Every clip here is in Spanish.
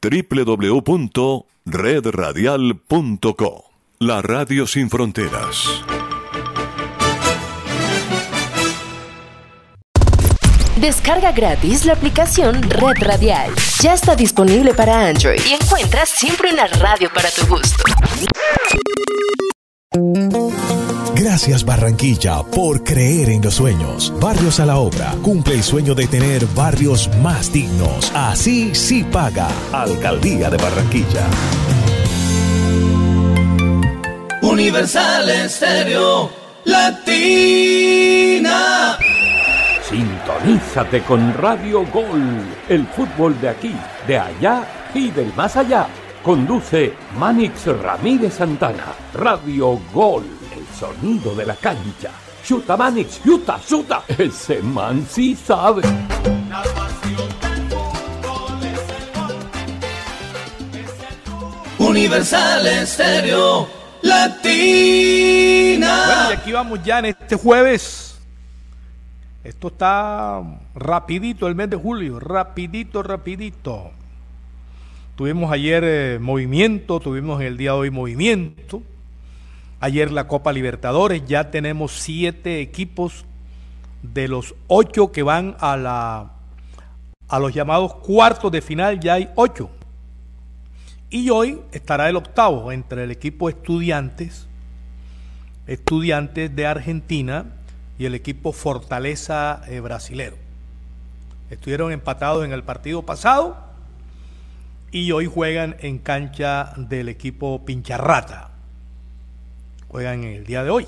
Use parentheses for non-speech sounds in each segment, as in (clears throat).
www.redradial.co. La Radio Sin Fronteras. Descarga gratis la aplicación Red Radial. Ya está disponible para Android y encuentras siempre una radio para tu gusto. Gracias Barranquilla por creer en los sueños. Barrios a la obra. Cumple el sueño de tener barrios más dignos. Así sí paga. Alcaldía de Barranquilla. Universal Estéreo Latina. Sintonízate con Radio Gol, el fútbol de aquí, de allá y del más allá. Conduce Manix Ramírez Santana. Radio Gol, sonido de la cancha. Chuta Manix, chuta, chuta. Ese man sí sabe. Universal Estéreo Latina. Bueno, y aquí vamos ya en este jueves. Esto está rapidito el mes de julio, rapidito, rapidito. Tuvimos ayer eh, movimiento, tuvimos el día de hoy movimiento. Ayer la Copa Libertadores, ya tenemos siete equipos de los ocho que van a la a los llamados cuartos de final, ya hay ocho. Y hoy estará el octavo entre el equipo estudiantes, estudiantes de Argentina y el equipo Fortaleza eh, brasilero. Estuvieron empatados en el partido pasado y hoy juegan en cancha del equipo Pincharrata. Juegan en el día de hoy.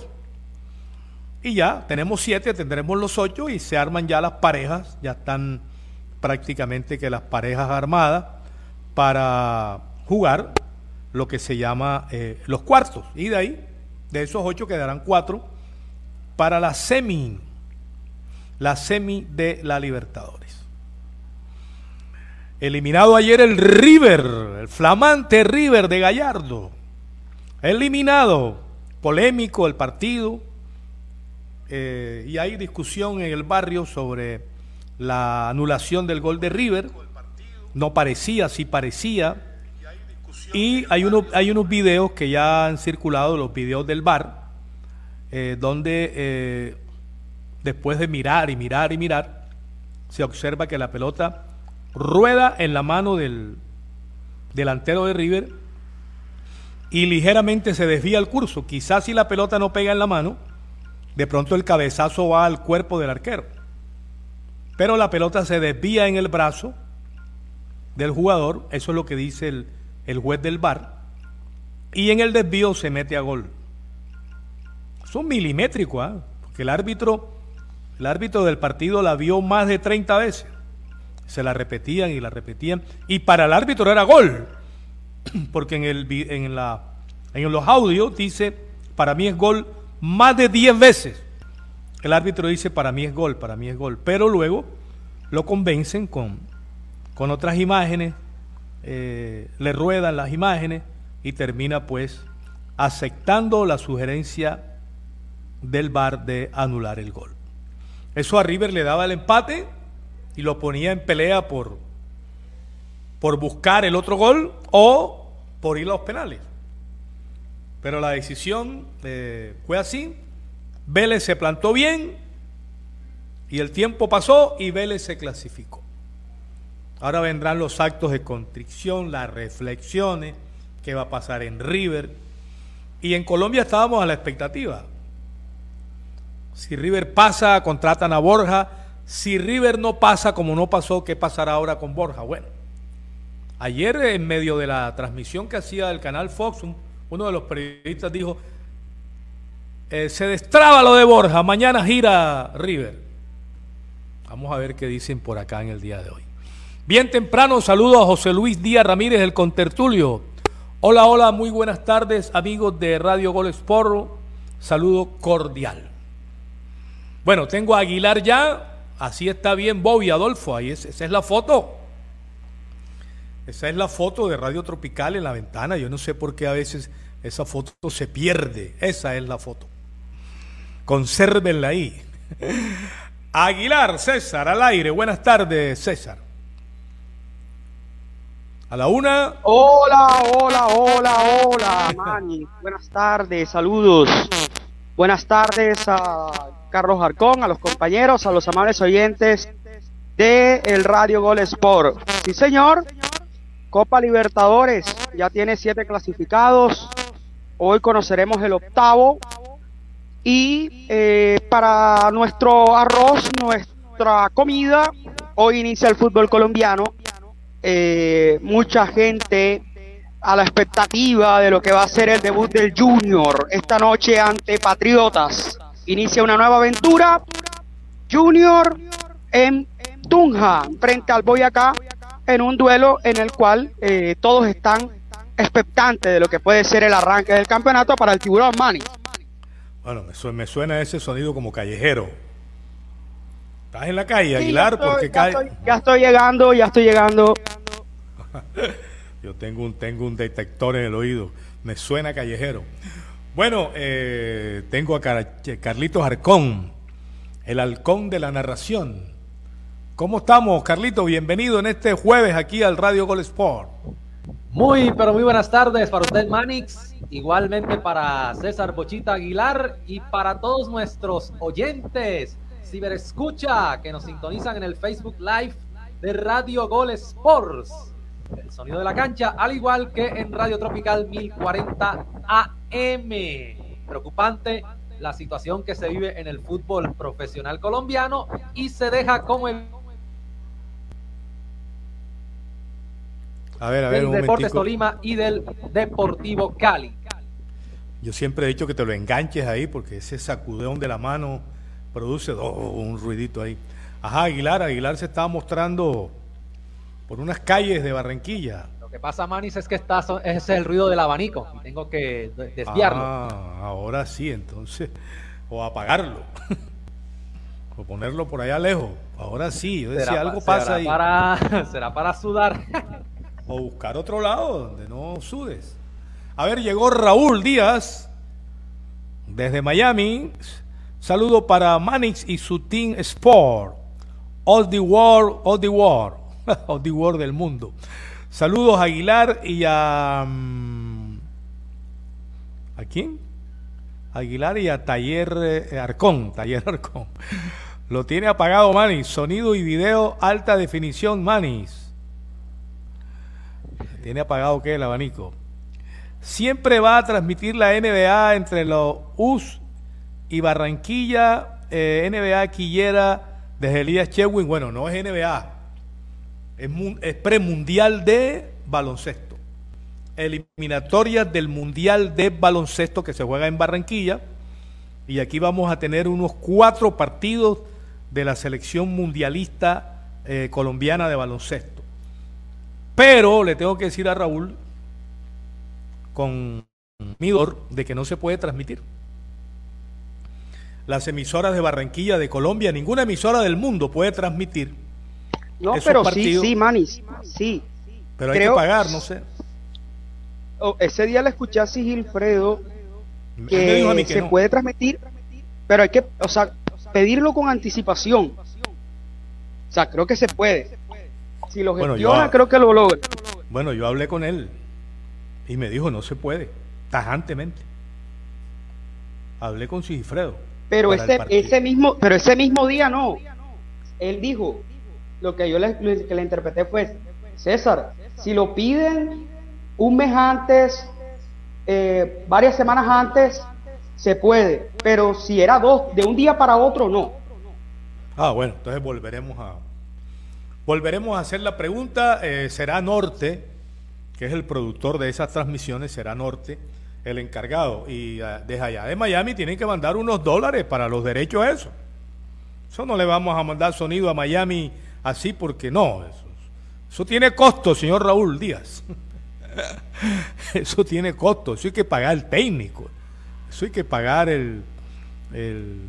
Y ya tenemos siete, tendremos los ocho y se arman ya las parejas, ya están prácticamente que las parejas armadas para jugar lo que se llama eh, los cuartos. Y de ahí, de esos ocho quedarán cuatro para la semi, la semi de la Libertadores. Eliminado ayer el River, el flamante River de Gallardo. Eliminado, polémico el partido. Eh, y hay discusión en el barrio sobre la anulación del gol de River. No parecía, sí parecía. Y hay unos, hay unos videos que ya han circulado, los videos del bar, eh, donde eh, después de mirar y mirar y mirar, se observa que la pelota rueda en la mano del delantero de River y ligeramente se desvía el curso. Quizás si la pelota no pega en la mano, de pronto el cabezazo va al cuerpo del arquero. Pero la pelota se desvía en el brazo del jugador, eso es lo que dice el, el juez del bar, y en el desvío se mete a gol. Son milimétricos, ¿ah? porque el árbitro, el árbitro del partido la vio más de 30 veces. Se la repetían y la repetían. Y para el árbitro era gol. (clears throat) Porque en, el, en, los audios dice, para mí es gol más de 10 veces. El árbitro dice, para mí es gol, para mí es gol. Pero luego lo convencen con, con otras imágenes, eh, le ruedan las imágenes y termina pues aceptando la sugerencia del VAR de anular el gol. Eso a River le daba el empate y lo ponía en pelea por, por buscar el otro gol o por ir a los penales. Pero la decisión eh, fue así. Vélez se plantó bien y el tiempo pasó y Vélez se clasificó. Ahora vendrán los actos de contrición, las reflexiones, qué va a pasar en River. Y en Colombia estábamos a la expectativa. Si River pasa, contratan a Borja. Si River no pasa como no pasó, ¿qué pasará ahora con Borja? Bueno, ayer en medio de la transmisión que hacía del canal Fox, uno de los periodistas dijo, eh, se destraba lo de Borja, mañana gira River. Vamos a ver qué dicen por acá en el día de hoy. Bien temprano, saludo a José Luis Díaz Ramírez, el contertulio. Hola, hola, muy buenas tardes, amigos de Radio Gol Sporro. Saludo cordial. Bueno, tengo a Aguilar ya. Así está bien Bobby Adolfo. Ahí es, esa es la foto. Esa es la foto de Radio Tropical en la ventana. Yo no sé por qué a veces esa foto se pierde. Esa es la foto. Consérvenla ahí. (laughs) Aguilar, César, al aire. Buenas tardes, César. A la una. Hola, hola, hola, hola, Manny. Buenas tardes, saludos. Buenas tardes a Carlos Arcón, a los compañeros, a los amables oyentes de el Radio Gol Sport. Sí, señor. Copa Libertadores ya tiene siete clasificados. Hoy conoceremos el octavo. Y eh, para nuestro arroz, nuestra comida, hoy inicia el fútbol colombiano eh, mucha gente a la expectativa de lo que va a ser el debut del Junior esta noche ante Patriotas. Inicia una nueva aventura. Junior en Tunja, frente al Boyacá, en un duelo en el cual eh, todos están expectantes de lo que puede ser el arranque del campeonato para el Tiburón Mani. Bueno, me suena ese sonido como callejero. ¿Estás en la calle, Aguilar? porque ya, estoy, ya estoy llegando, ya estoy llegando. (laughs) Yo tengo un, tengo un detector en el oído. Me suena callejero. Bueno, eh, tengo a Carlitos Arcón, el halcón de la narración. ¿Cómo estamos, Carlito? Bienvenido en este jueves aquí al Radio Gol Sport. Muy, pero muy buenas tardes para usted, Manix. Igualmente para César Bochita Aguilar y para todos nuestros oyentes ciberescucha que nos sintonizan en el Facebook Live de Radio Gol Sports. El sonido de la cancha, al igual que en Radio Tropical 1040 AM. Preocupante la situación que se vive en el fútbol profesional colombiano y se deja como el a ver, a ver, del Deportes Tolima y del Deportivo Cali. Yo siempre he dicho que te lo enganches ahí porque ese sacudón de la mano produce un ruidito ahí. Ajá, Aguilar, Aguilar se estaba mostrando por unas calles de Barranquilla. Lo que pasa, Manis, es que está, ese es el ruido del abanico tengo que desviarlo. Ah, ahora sí, entonces, o apagarlo, (laughs) o ponerlo por allá lejos. Ahora sí, yo decía, algo pasa ahí. Para, (laughs) será para sudar. O buscar otro lado donde no sudes. A ver, llegó Raúl Díaz desde Miami. Saludo para Manix y su Team Sport. All the world, all the world. (laughs) all the world del mundo. Saludos a Aguilar y a... Mm, ¿A quién? Aguilar y a Taller eh, Arcón. (laughs) Taller Arcón. Lo tiene apagado Manis. Sonido y video alta definición Manis. ¿Tiene apagado qué el abanico? Siempre va a transmitir la NBA entre los US y Barranquilla, eh, NBA Quillera, desde Elías Chewin, bueno, no es NBA, es, es premundial de baloncesto. Eliminatoria del Mundial de Baloncesto que se juega en Barranquilla. Y aquí vamos a tener unos cuatro partidos de la selección mundialista eh, colombiana de baloncesto. Pero le tengo que decir a Raúl, con midor, de que no se puede transmitir las emisoras de Barranquilla, de Colombia, ninguna emisora del mundo puede transmitir. No, pero sí, sí, Manis, sí. Pero hay que pagar, no sé. Oh, ese día le escuché a Sigilfredo que, se puede transmitir, pero hay que, o sea, pedirlo con anticipación. O sea, creo que se puede. Si lo gestiona, creo que lo logra. Bueno, yo hablé con él y me dijo, no se puede, tajantemente. Hablé con Sigilfredo pero ese, ese mismo, pero ese mismo día no. Él dijo, lo que yo le, que le interpreté fue, César, si lo piden un mes antes, eh, varias semanas antes, se puede, pero si era dos, de un día para otro, no. Ah, bueno, entonces volveremos a volveremos a hacer la pregunta. Eh, será Norte, que es el productor de esas transmisiones, será Norte el encargado. Y uh, desde allá de Miami tienen que mandar unos dólares para los derechos a eso. Eso no le vamos a mandar sonido a Miami así porque no. Eso, eso tiene costo, señor Raúl Díaz. (laughs) eso tiene costo. Eso hay que pagar el técnico. Eso hay que pagar el, el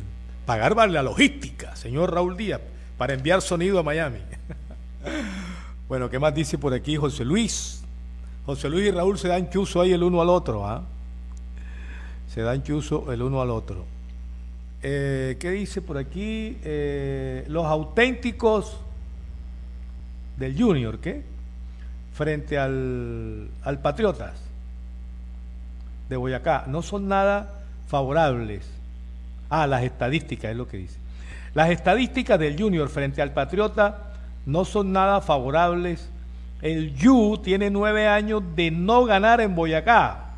pagar la logística, señor Raúl Díaz, para enviar sonido a Miami. (laughs) (laughs) bueno, ¿qué más dice por aquí José Luis? José Luis y Raúl se dan chuzo ahí el uno al otro, ¿ah? se dan chuzo el uno al otro. Eh, ¿Qué dice por aquí? Eh, los auténticos del Junior, ¿qué? frente al, al Patriotas de Boyacá no son nada favorables. Ah, las estadísticas es lo que dice. Las estadísticas del Junior frente al Patriota no son nada favorables. El Yu tiene nueve años de no ganar en Boyacá.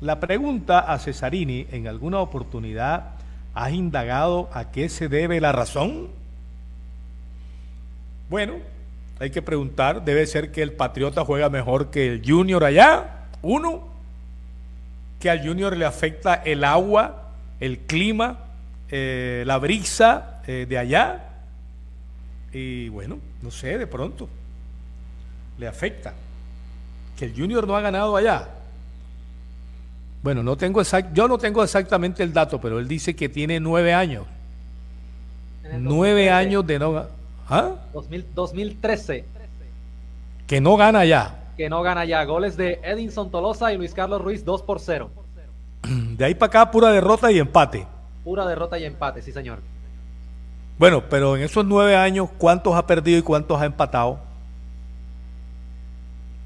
La pregunta a Cesarini, ¿en alguna oportunidad has indagado a qué se debe la razón? Bueno, hay que preguntar, debe ser que el Patriota juega mejor que el Junior allá, uno, que al Junior le afecta el agua, el clima, eh, la brisa eh, de allá, y bueno, no sé, de pronto le afecta que el Junior no ha ganado allá. Bueno, no tengo exact, yo no tengo exactamente el dato, pero él dice que tiene nueve años. Nueve años de no ¿Ah? 2013. Que no gana ya. Que no gana ya. Goles de Edinson Tolosa y Luis Carlos Ruiz 2 por 0. (clears throat) De ahí para acá, pura derrota y empate. Pura derrota y empate, sí, señor. Bueno, pero en esos nueve años, ¿cuántos ha perdido y cuántos ha empatado?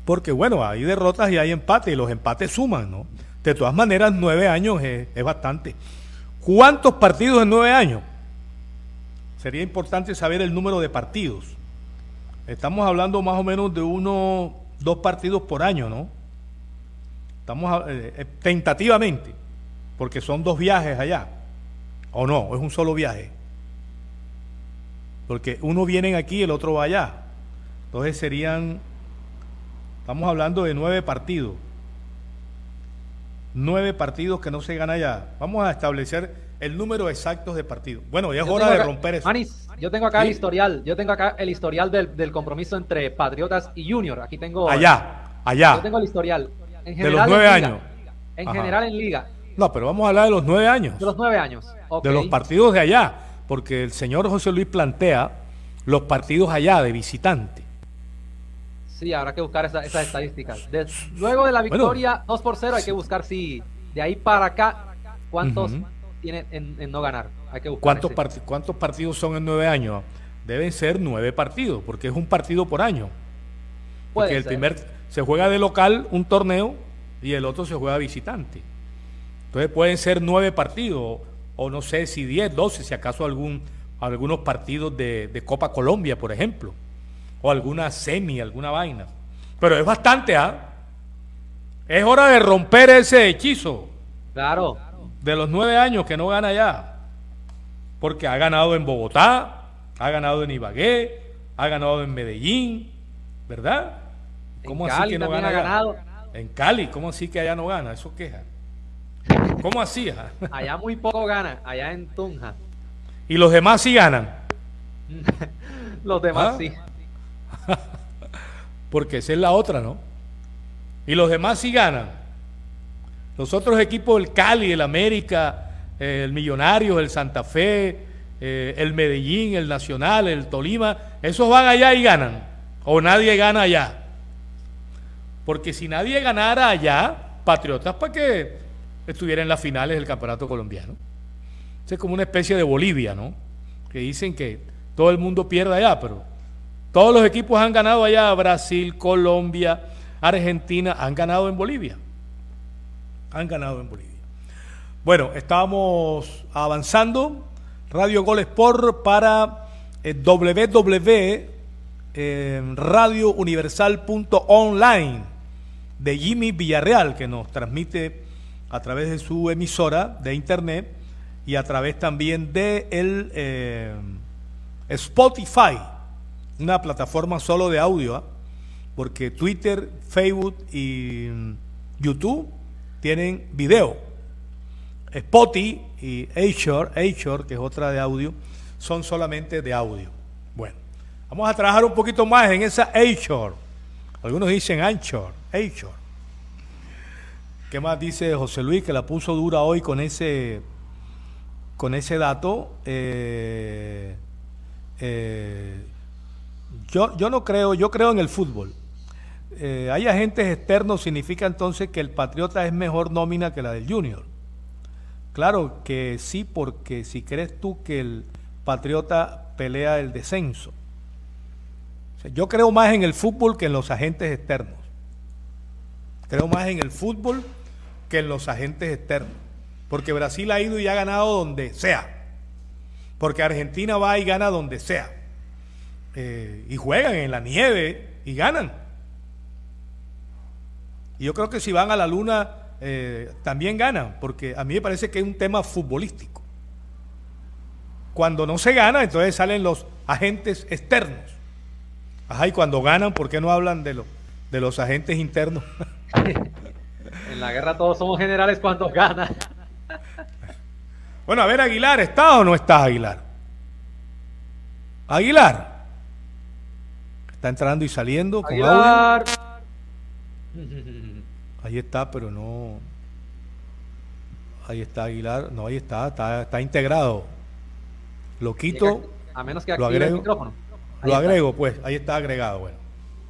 Porque bueno, hay derrotas y hay empate y los empates suman, ¿no? De todas maneras, nueve años es, es bastante. ¿Cuántos partidos en nueve años? Sería importante saber el número de partidos. Estamos hablando más o menos de uno, dos partidos por año, ¿no? Estamos eh, eh, tentativamente, porque son dos viajes allá. ¿O no? Es un solo viaje. Porque uno viene aquí y el otro va allá. Entonces serían, estamos hablando de nueve partidos. Nueve partidos que no se gana allá. Vamos a establecer el número exacto de partidos. Bueno, ya es hora de romper eso. Manis, yo tengo acá el historial, yo tengo acá el historial del, compromiso entre Patriotas y Junior. Aquí tengo. Allá, allá. Yo tengo el historial. En general, de los nueve años. En general en liga. No, pero vamos a hablar de los nueve años. De los nueve años. De los partidos de allá. Porque el señor José Luis plantea los partidos allá de visitante. Sí, habrá que buscar esas estadísticas. luego de la victoria 2 por 0 hay que buscar si de ahí para acá cuántos tiene en, no ganar. Hay que ¿Cuántos, ¿Cuántos partidos son en nueve años? Deben ser nueve partidos, porque es un partido por año. Porque el primer se juega de local un torneo y el otro se juega visitante. Entonces pueden ser nueve partidos, o no sé si diez, doce, si acaso algún, algunos partidos de, de Copa Colombia, por ejemplo, o alguna semi, alguna vaina. Pero es bastante, ¿ah? Es hora de romper ese hechizo. Claro de los nueve años que no gana ya. Porque ha ganado en Bogotá, ha ganado en Ibagué, ha ganado en Medellín, ¿verdad? ¿Cómo así que no gana? ganado. En Cali, ¿cómo así que allá no gana? Eso queja. ¿Cómo así? allá muy poco gana, allá en Tunja. ¿Y los demás sí ganan? (laughs) los demás ¿Ah? sí. (laughs) Porque esa es la otra, ¿no? Y los demás sí ganan. Los otros equipos, el Cali, el América, eh, el Millonarios, el Santa Fe, eh, el Medellín, el Nacional, el Tolima, esos van allá y ganan. O nadie gana allá. Porque si nadie ganara allá, Patriotas para que estuviera en las finales del campeonato colombiano. Es como una especie de Bolivia, ¿no? Que dicen que todo el mundo pierde allá, pero todos los equipos han ganado allá, Brasil, Colombia, Argentina, han ganado en Bolivia han ganado en Bolivia. Bueno, estábamos avanzando. Radio Gol Sport para eh, www.radiouniversal.online eh, de Jimmy Villarreal, que nos transmite a través de su emisora de internet y a través también de el eh, Spotify, una plataforma solo de audio, ¿ah? porque Twitter, Facebook y YouTube tienen video. Spotify y Anchor, que es otra de audio, son solamente de audio. Bueno, vamos a trabajar un poquito más en esa Anchor. Algunos dicen Anchor, Anchor. ¿Qué más dice José Luis que la puso dura hoy con ese con ese dato? Eh, eh, yo, yo no creo, yo creo en el fútbol eh, hay agentes externos significa entonces que el Patriota es mejor nómina que la del Junior. Claro que sí, porque si crees tú que el Patriota pelea el descenso, Yo creo más en el fútbol que en los agentes externos. Creo más en el fútbol que en los agentes externos. Porque Brasil ha ido y ha ganado donde sea. Porque Argentina va y gana donde sea. Eh, y juegan en la nieve y ganan. Y yo creo que si van a la luna eh, también ganan, porque a mí me parece que es un tema futbolístico. Cuando no se gana, entonces salen los agentes externos. Ajá, y cuando ganan, ¿por qué no hablan de, de los agentes internos? (laughs) en la guerra todos somos generales cuando ganan. bueno, a ver, Aguilar, ¿estás o no estás, Aguilar? Aguilar. Está entrando y saliendo con Aguilar. Ahí está, pero no. Ahí está Aguilar. No, ahí está, está, está integrado. Lo quito. A menos que aquí lo agrego, el micrófono. lo agrego, pues. Ahí está agregado. Bueno.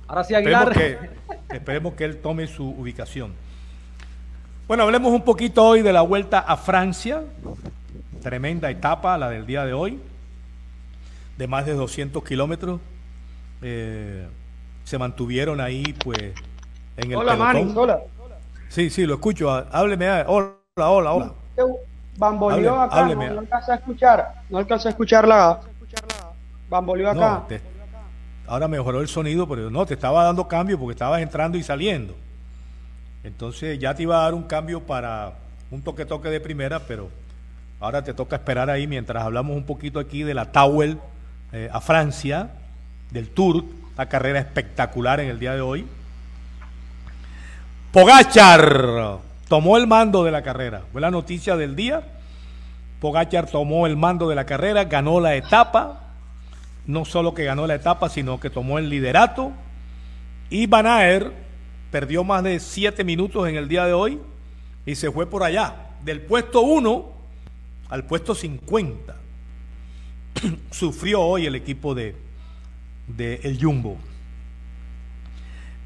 Ahora sí, Aguilar. Esperemos que, esperemos que él tome su ubicación. Bueno, hablemos un poquito hoy de la vuelta a Francia. Tremenda etapa, la del día de hoy. De más de 200 kilómetros. Eh, se mantuvieron ahí, pues, en el Hola, Manny, hola. Sí, sí, lo escucho. Hábleme. Hola, hola, hola. Bamboleó acá, no, no alcanza a escuchar. No alcanza a escuchar la. Bamboleó acá. ahora mejoró el sonido, pero no, te estaba dando cambio porque estabas entrando y saliendo. Entonces ya te iba a dar un cambio para un toque-toque de primera, pero ahora te toca esperar ahí mientras hablamos un poquito aquí de la Towel eh, a Francia, del Tour, la carrera espectacular en el día de hoy. Pogachar tomó el mando de la carrera. Fue la noticia del día. Pogachar tomó el mando de la carrera, ganó la etapa. No solo que ganó la etapa, sino que tomó el liderato. Y Van Aer perdió más de siete minutos en el día de hoy y se fue por allá, del puesto 1 al puesto 50. (clears throat) Sufrió hoy el equipo de, de el Jumbo.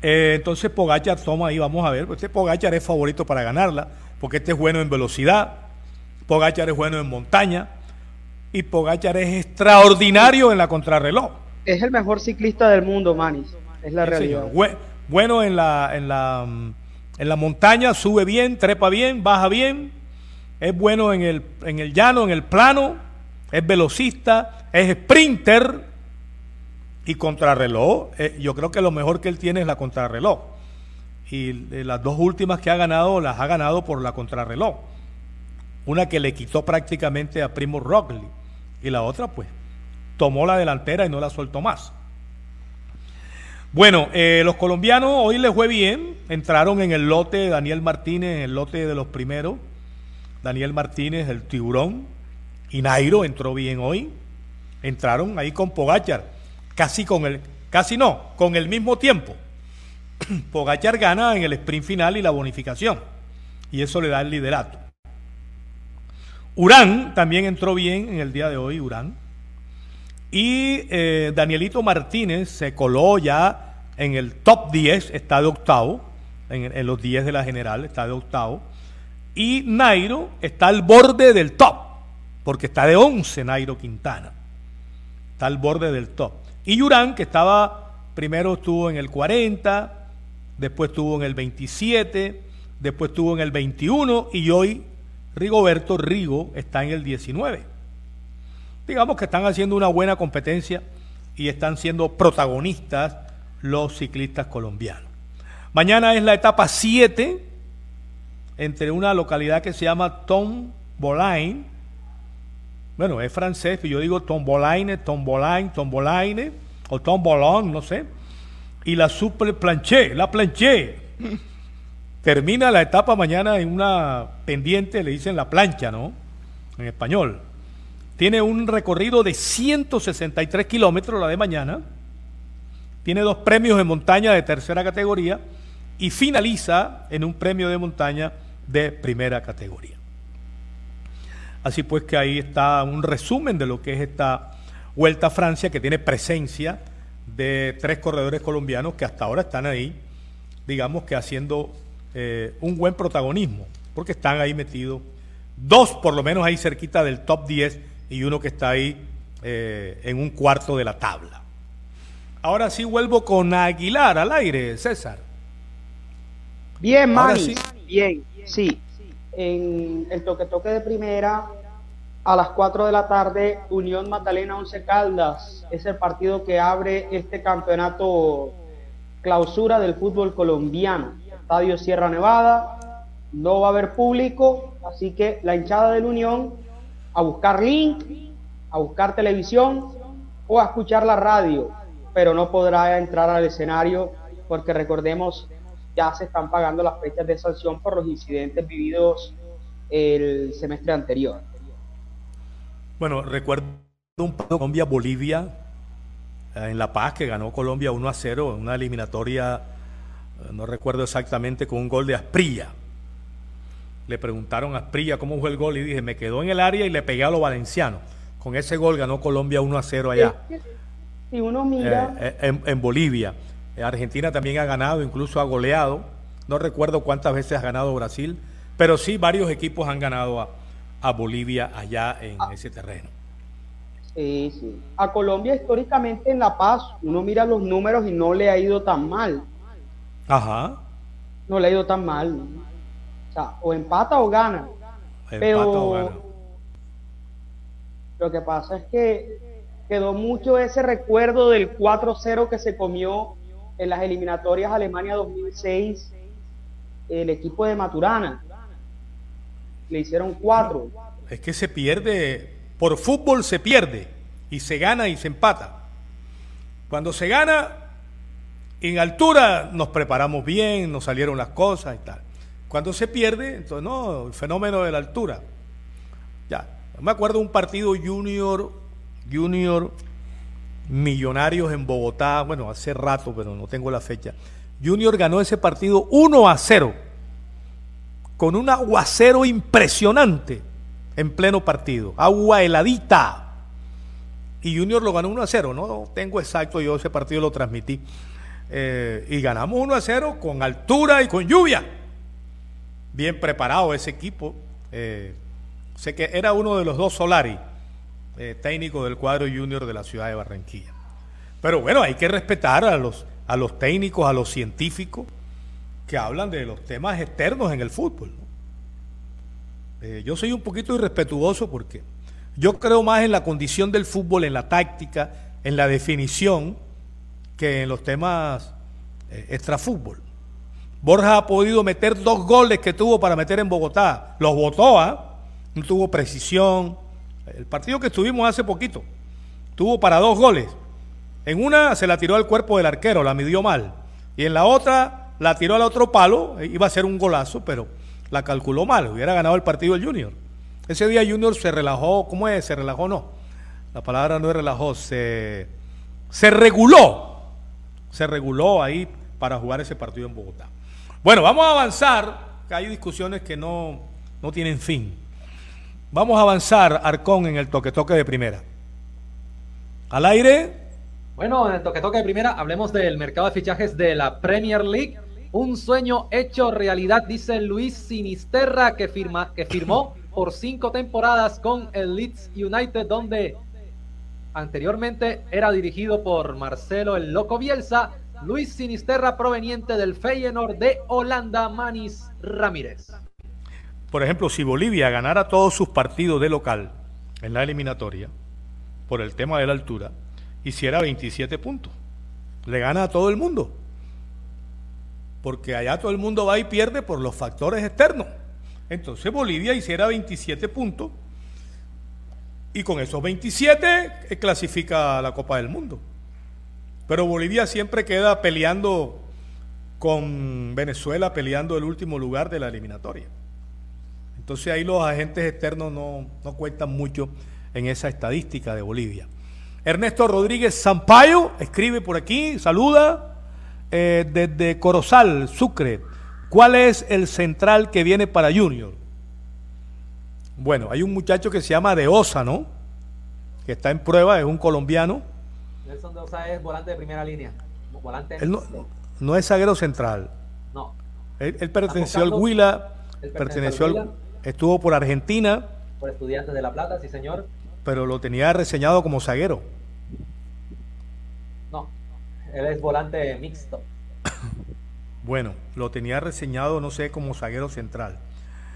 Eh, entonces Pogachar toma ahí, vamos a ver. Este Pogachar es favorito para ganarla, porque este es bueno en velocidad, Pogachar es bueno en montaña y Pogachar es extraordinario en la contrarreloj. Es el mejor ciclista del mundo, Manis. Es la realidad. Bueno en la, en, la, en la montaña, sube bien, trepa bien, baja bien. Es bueno en el, en el llano, en el plano. Es velocista, es sprinter y contrarreloj, eh, yo creo que lo mejor que él tiene es la contrarreloj. Y las dos últimas que ha ganado, las ha ganado por la contrarreloj. Una que le quitó prácticamente a Primo Rockley. Y la otra, pues, tomó la delantera y no la soltó más. Bueno, eh, los colombianos hoy les fue bien. Entraron en el lote Daniel Martínez, en el lote de los primeros. Daniel Martínez, el tiburón. Y Nairo entró bien hoy. Entraron ahí con Pogachar casi con el, casi no, con el mismo tiempo. (clears throat) Pogachar gana en el sprint final y la bonificación. Y eso le da el liderato. Urán también entró bien en el día de hoy, Urán. Y eh, Danielito Martínez se coló ya en el top 10, está de octavo, en, en, los 10 de la general, está de octavo. Y Nairo está al borde del top, porque está de 11 Nairo Quintana. Está al borde del top. Y Yurán, que estaba, primero estuvo en el 40, después estuvo en el 27, después estuvo en el 21 y hoy Rigoberto Rigo está en el 19. Digamos que están haciendo una buena competencia y están siendo protagonistas los ciclistas colombianos. Mañana es la etapa 7 entre una localidad que se llama Tom Bolain bueno, es francés, pero yo digo Tombolaine, Tombolaine, Tombolaine, o Tombolón, no sé. Y la Super Planché, la Planché. (laughs) Termina la etapa mañana en una pendiente, le dicen la plancha, ¿no? En español. Tiene un recorrido de 163 kilómetros la de mañana. Tiene dos premios de montaña de tercera categoría y finaliza en un premio de montaña de primera categoría. Así pues que ahí está un resumen de lo que es esta Vuelta a Francia que tiene presencia de tres corredores colombianos que hasta ahora están ahí, digamos que haciendo eh, un buen protagonismo, porque están ahí metidos, dos por lo menos ahí cerquita del top 10 y uno que está ahí eh, en un cuarto de la tabla. Ahora sí vuelvo con Aguilar al aire, César. Bien, Manny. Bien, sí. En el toque toque de primera, a las 4 de la tarde, Unión Magdalena Once Caldas. Es el partido que abre este campeonato clausura del fútbol colombiano. Estadio Sierra Nevada. No va a haber público, así que la hinchada del Unión a buscar link, a buscar televisión o a escuchar la radio, pero no podrá entrar al escenario porque recordemos ya se están pagando las fechas de sanción por los incidentes vividos el semestre anterior. Bueno, recuerdo un Colombia-Bolivia eh, en La Paz que ganó Colombia 1 a 0 en una eliminatoria, eh, no recuerdo exactamente, con un gol de Asprilla. Le preguntaron a Asprilla cómo fue el gol y dije, me quedó en el área y le pegué a los valencianos. Con ese gol ganó Colombia 1 a 0 allá. Si uno mira... Eh, en Bolivia. Eh, Argentina también ha ganado, incluso ha goleado. No recuerdo cuántas veces ha ganado Brasil, pero sí varios equipos han ganado a, Bolivia allá en ah. ese terreno. Sí, sí. A Colombia históricamente en La Paz, uno mira los números y no le ha ido tan mal. Ajá. No le ha ido tan mal. Sea, o empata o gana. pero o gana. lo que pasa es que quedó mucho ese recuerdo del 4-0 que se comió en las eliminatorias Alemania 2006 el equipo de Maturana. Le hicieron cuatro. Es que se pierde, por fútbol se pierde y se gana y se empata. Cuando se gana, en altura nos preparamos bien, nos salieron las cosas y tal. Cuando se pierde, entonces no, el fenómeno de la altura. Ya, me acuerdo un partido junior, junior Millonarios en Bogotá, bueno, hace rato, pero no tengo la fecha. Junior ganó ese partido 1 a 0, con un aguacero impresionante en pleno partido, agua heladita. Y Junior lo ganó 1 a 0, no tengo exacto, yo ese partido lo transmití. Eh, y ganamos 1 a 0 con altura y con lluvia. Bien preparado ese equipo. Eh, sé que era uno de los dos Solari eh, técnico del cuadro junior de la ciudad de Barranquilla. Pero bueno, hay que respetar a los, a los técnicos, a los científicos que hablan de los temas externos en el fútbol. Eh, yo soy un poquito irrespetuoso porque yo creo más en la condición del fútbol, en la táctica, en la definición, que en los temas eh, extrafútbol. Borja ha podido meter dos goles que tuvo para meter en Bogotá. Los votó, ¿ah? No tuvo precisión, el partido que estuvimos hace poquito tuvo para dos goles. En una se la tiró al cuerpo del arquero, la midió mal. Y en la otra la tiró al otro palo, e iba a ser un golazo, pero la calculó mal. Hubiera ganado el partido el Junior. Ese día Junior se relajó, ¿cómo es? Se relajó, no. La palabra no es relajó, se, se reguló. Se reguló ahí para jugar ese partido en Bogotá. Bueno, vamos a avanzar, que hay discusiones que no, no tienen fin. Vamos a avanzar, Arcón, en el toque-toque de primera. Al aire. Bueno, en el toque-toque de primera hablemos del mercado de fichajes de la Premier League. Un sueño hecho realidad, dice Luis Sinisterra, que, firma, que firmó por cinco temporadas con el Leeds United, donde anteriormente era dirigido por Marcelo el Loco Bielsa. Luis Sinisterra, proveniente del Feyenoord de Holanda, Manis Ramírez. Por ejemplo, si Bolivia ganara todos sus partidos de local en la eliminatoria, por el tema de la altura, hiciera 27 puntos. Le gana a todo el mundo. Porque allá todo el mundo va y pierde por los factores externos. Entonces Bolivia hiciera 27 puntos y con esos 27 eh, clasifica a la Copa del Mundo. Pero Bolivia siempre queda peleando con Venezuela, peleando el último lugar de la eliminatoria. Entonces ahí los agentes externos no, cuentan mucho en esa estadística de Bolivia. Ernesto Rodríguez Sampaio escribe por aquí, saluda eh, desde Corozal, Sucre. ¿Cuál es el central que viene para Junior? Bueno, hay un muchacho que se llama De Osa, ¿no? Que está en prueba, es un colombiano. Nelson De Osa es volante de primera línea. Volante no, es zaguero central. No. Él, perteneció al Huila, perteneció al, Estuvo por Argentina. Por Estudiantes de La Plata, sí, señor. Pero lo tenía reseñado como zaguero. No. Él es volante mixto. Bueno, lo tenía reseñado, no sé, como zaguero central.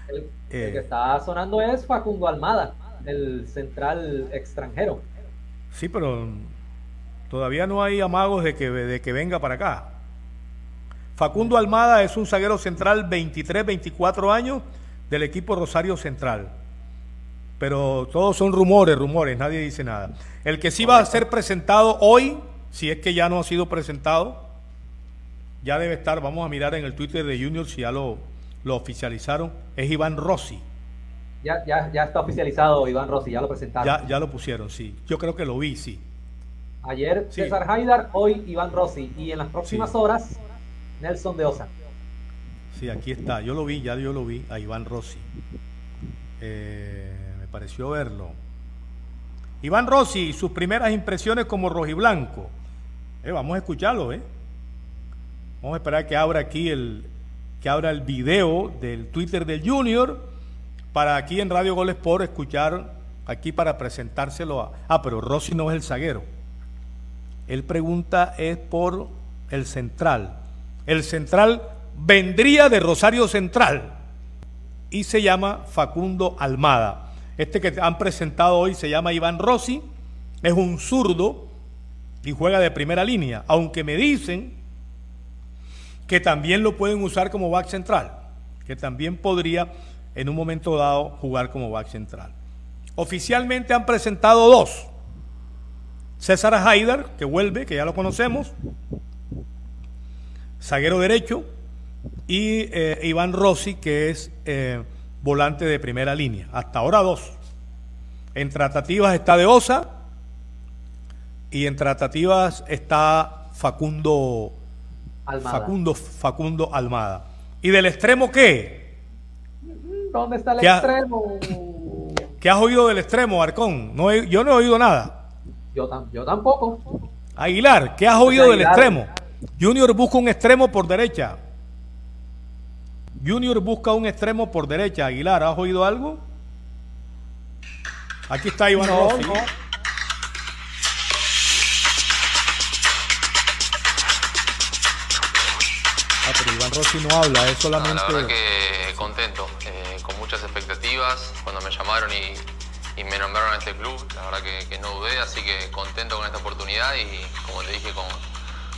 El, el Eh. que está sonando es Facundo Almada, el central extranjero. Sí, pero todavía no hay amagos de que, de que venga para acá. Facundo Almada es un zaguero central 23, 24 años del equipo Rosario Central. Pero todos son rumores, rumores, nadie dice nada. El que sí va a ser presentado hoy, si es que ya no ha sido presentado, ya debe estar, vamos a mirar en el Twitter de Junior si ya lo, lo oficializaron, es Iván Rossi. Ya, ya, ya está oficializado Iván Rossi, ya lo presentaron. Ya, ya lo pusieron, sí. Yo creo que lo vi, sí. Ayer Sí. César Haidar, hoy Iván Rossi. Y en las próximas Sí. horas, Nelson de Osa. Sí, aquí está. Yo lo vi, ya yo lo vi, a Iván Rossi. Eh, me pareció verlo. Iván Rossi, sus primeras impresiones como rojiblanco. Eh, vamos a escucharlo, ¿eh? Vamos a esperar que abra aquí el, que abra el video del Twitter del Junior para aquí en Radio Gol Sport escuchar aquí para presentárselo a. Ah, pero Rossi no es el zaguero. Él pregunta es por el central. El central vendría de Rosario Central y se llama Facundo Almada. Este que han presentado hoy se llama Iván Rossi, es un zurdo y juega de primera línea, aunque me dicen que también lo pueden usar como back central, que también podría en un momento dado jugar como back central. Oficialmente han presentado dos. César Haidar, que vuelve, que ya lo conocemos, zaguero derecho, y eh, Iván Rossi, que es eh, volante de primera línea. Hasta ahora dos. En tratativas está de Osa y en tratativas está Facundo Almada. Facundo, Facundo Almada. ¿Y del extremo qué? ¿Dónde está el ¿Qué ha- extremo? ¿Qué has oído del extremo, Arcón? No he- yo no he oído nada. Yo, tam- yo tampoco. Aguilar, ¿qué has oído del Aguilar. extremo? Junior busca un extremo por derecha. Junior busca un extremo por derecha. Aguilar, ¿has oído algo? Aquí está Iván No, Rossi. no. Ah, pero Iván Rossi no habla, es No, solamente. la verdad que contento, eh, con muchas expectativas cuando me llamaron y, y me nombraron a este club, la verdad que, no dudé, así que contento con esta oportunidad y como te dije, con,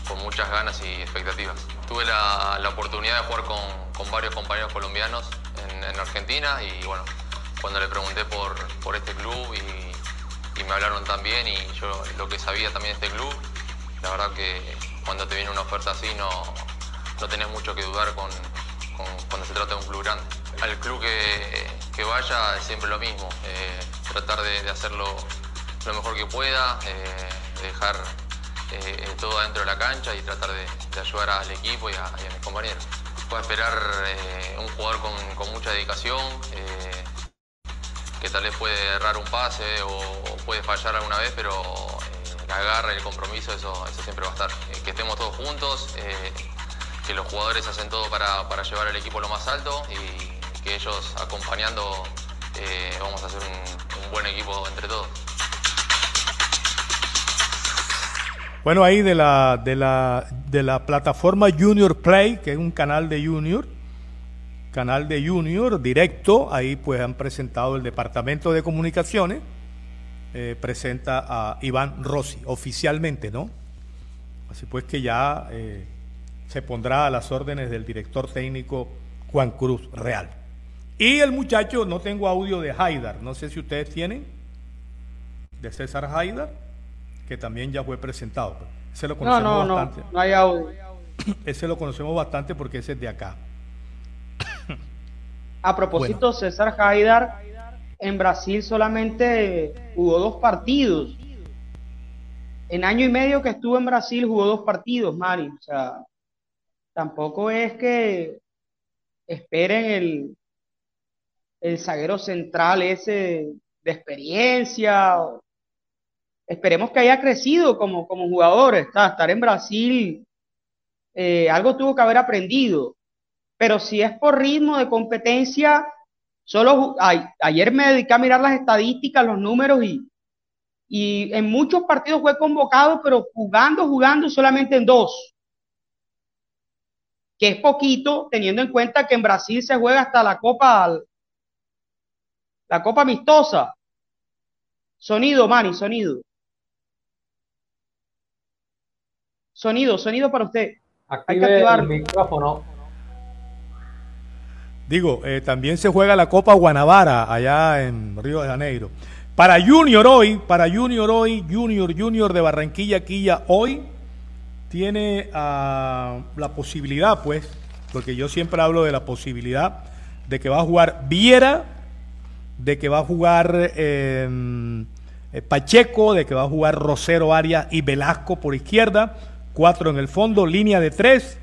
con muchas ganas y expectativas. Tuve la, la oportunidad de jugar con, con varios compañeros colombianos en, en Argentina y bueno, cuando le pregunté por, por este club y, me hablaron también y yo lo que sabía también de este club, la verdad que cuando te viene una oferta así no, no tenés mucho que dudar con, con- cuando se trata de un club grande. Al club que, que vaya es siempre lo mismo, eh, tratar de, hacerlo lo mejor que pueda, eh, dejar eh, todo dentro de la cancha y tratar de, ayudar al equipo y a, a mis compañeros. Puedo esperar eh, un jugador con, mucha dedicación, que tal vez puede errar un pase o, puede fallar alguna vez, pero la garra y el compromiso, eso, siempre va a estar. Que estemos todos juntos, que los jugadores hacen todo para, para llevar al equipo lo más alto y que ellos acompañando eh, vamos a hacer un, buen equipo entre todos. Bueno, ahí de la, de la, de la plataforma Junior Play, que es un canal de Junior, canal de Junior directo, ahí pues han presentado el Departamento de Comunicaciones, eh, presenta a Iván Rossi, oficialmente, ¿no? Así pues que ya eh, se pondrá a las órdenes del director técnico Juan Cruz Real. Y el muchacho, no tengo audio de Haidar, no sé si ustedes tienen, de César Haidar, que también ya fue presentado. Ese lo No, conocemos no, no, bastante. no hay audio. Ese lo conocemos bastante porque ese es de acá. A propósito, César Haidar en Brasil solamente jugó dos partidos. En año y medio que estuvo en Brasil jugó dos partidos, Mari. O sea, tampoco es que esperen el, el zaguero central ese de experiencia. Esperemos que haya crecido como, como jugador. Está, estar en Brasil, eh, algo tuvo que haber aprendido. Pero si es por ritmo de competencia, solo ayer me dediqué a mirar las estadísticas, los números y Y en muchos partidos fue convocado, pero jugando, jugando solamente en dos. Que es poquito, teniendo en cuenta que en Brasil se juega hasta la Copa, la Copa Amistosa. Sonido, Manny, sonido. Sonido, sonido para usted. Hay que activar el micrófono. Digo, eh, también se juega la Copa Guanabara allá en Río de Janeiro. Para Junior hoy, para Junior hoy, Junior, Junior de Barranquilla, Quilla, hoy tiene uh, la posibilidad, pues, porque yo siempre hablo de la posibilidad de que va a jugar Viera, de que va a jugar eh, Pacheco, de que va a jugar Rosero Arias y Velasco por izquierda, cuatro en el fondo, línea de tres,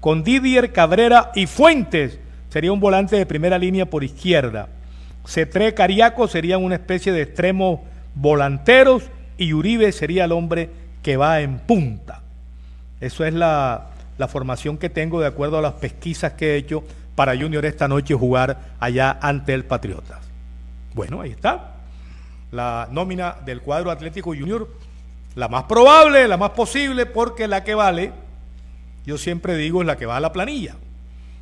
con Didier, Cabrera y Fuentes sería un volante de primera línea por izquierda. Cetré Cariaco sería una especie de extremos volanteros y Uribe sería el hombre que va en punta. Eso es la, la formación que tengo de acuerdo a las pesquisas que he hecho para Junior esta noche jugar allá ante el Patriotas. Bueno, ahí está. La nómina del cuadro Atlético Junior, la más probable, la más posible, porque la que vale, yo siempre digo, es la que va a la planilla.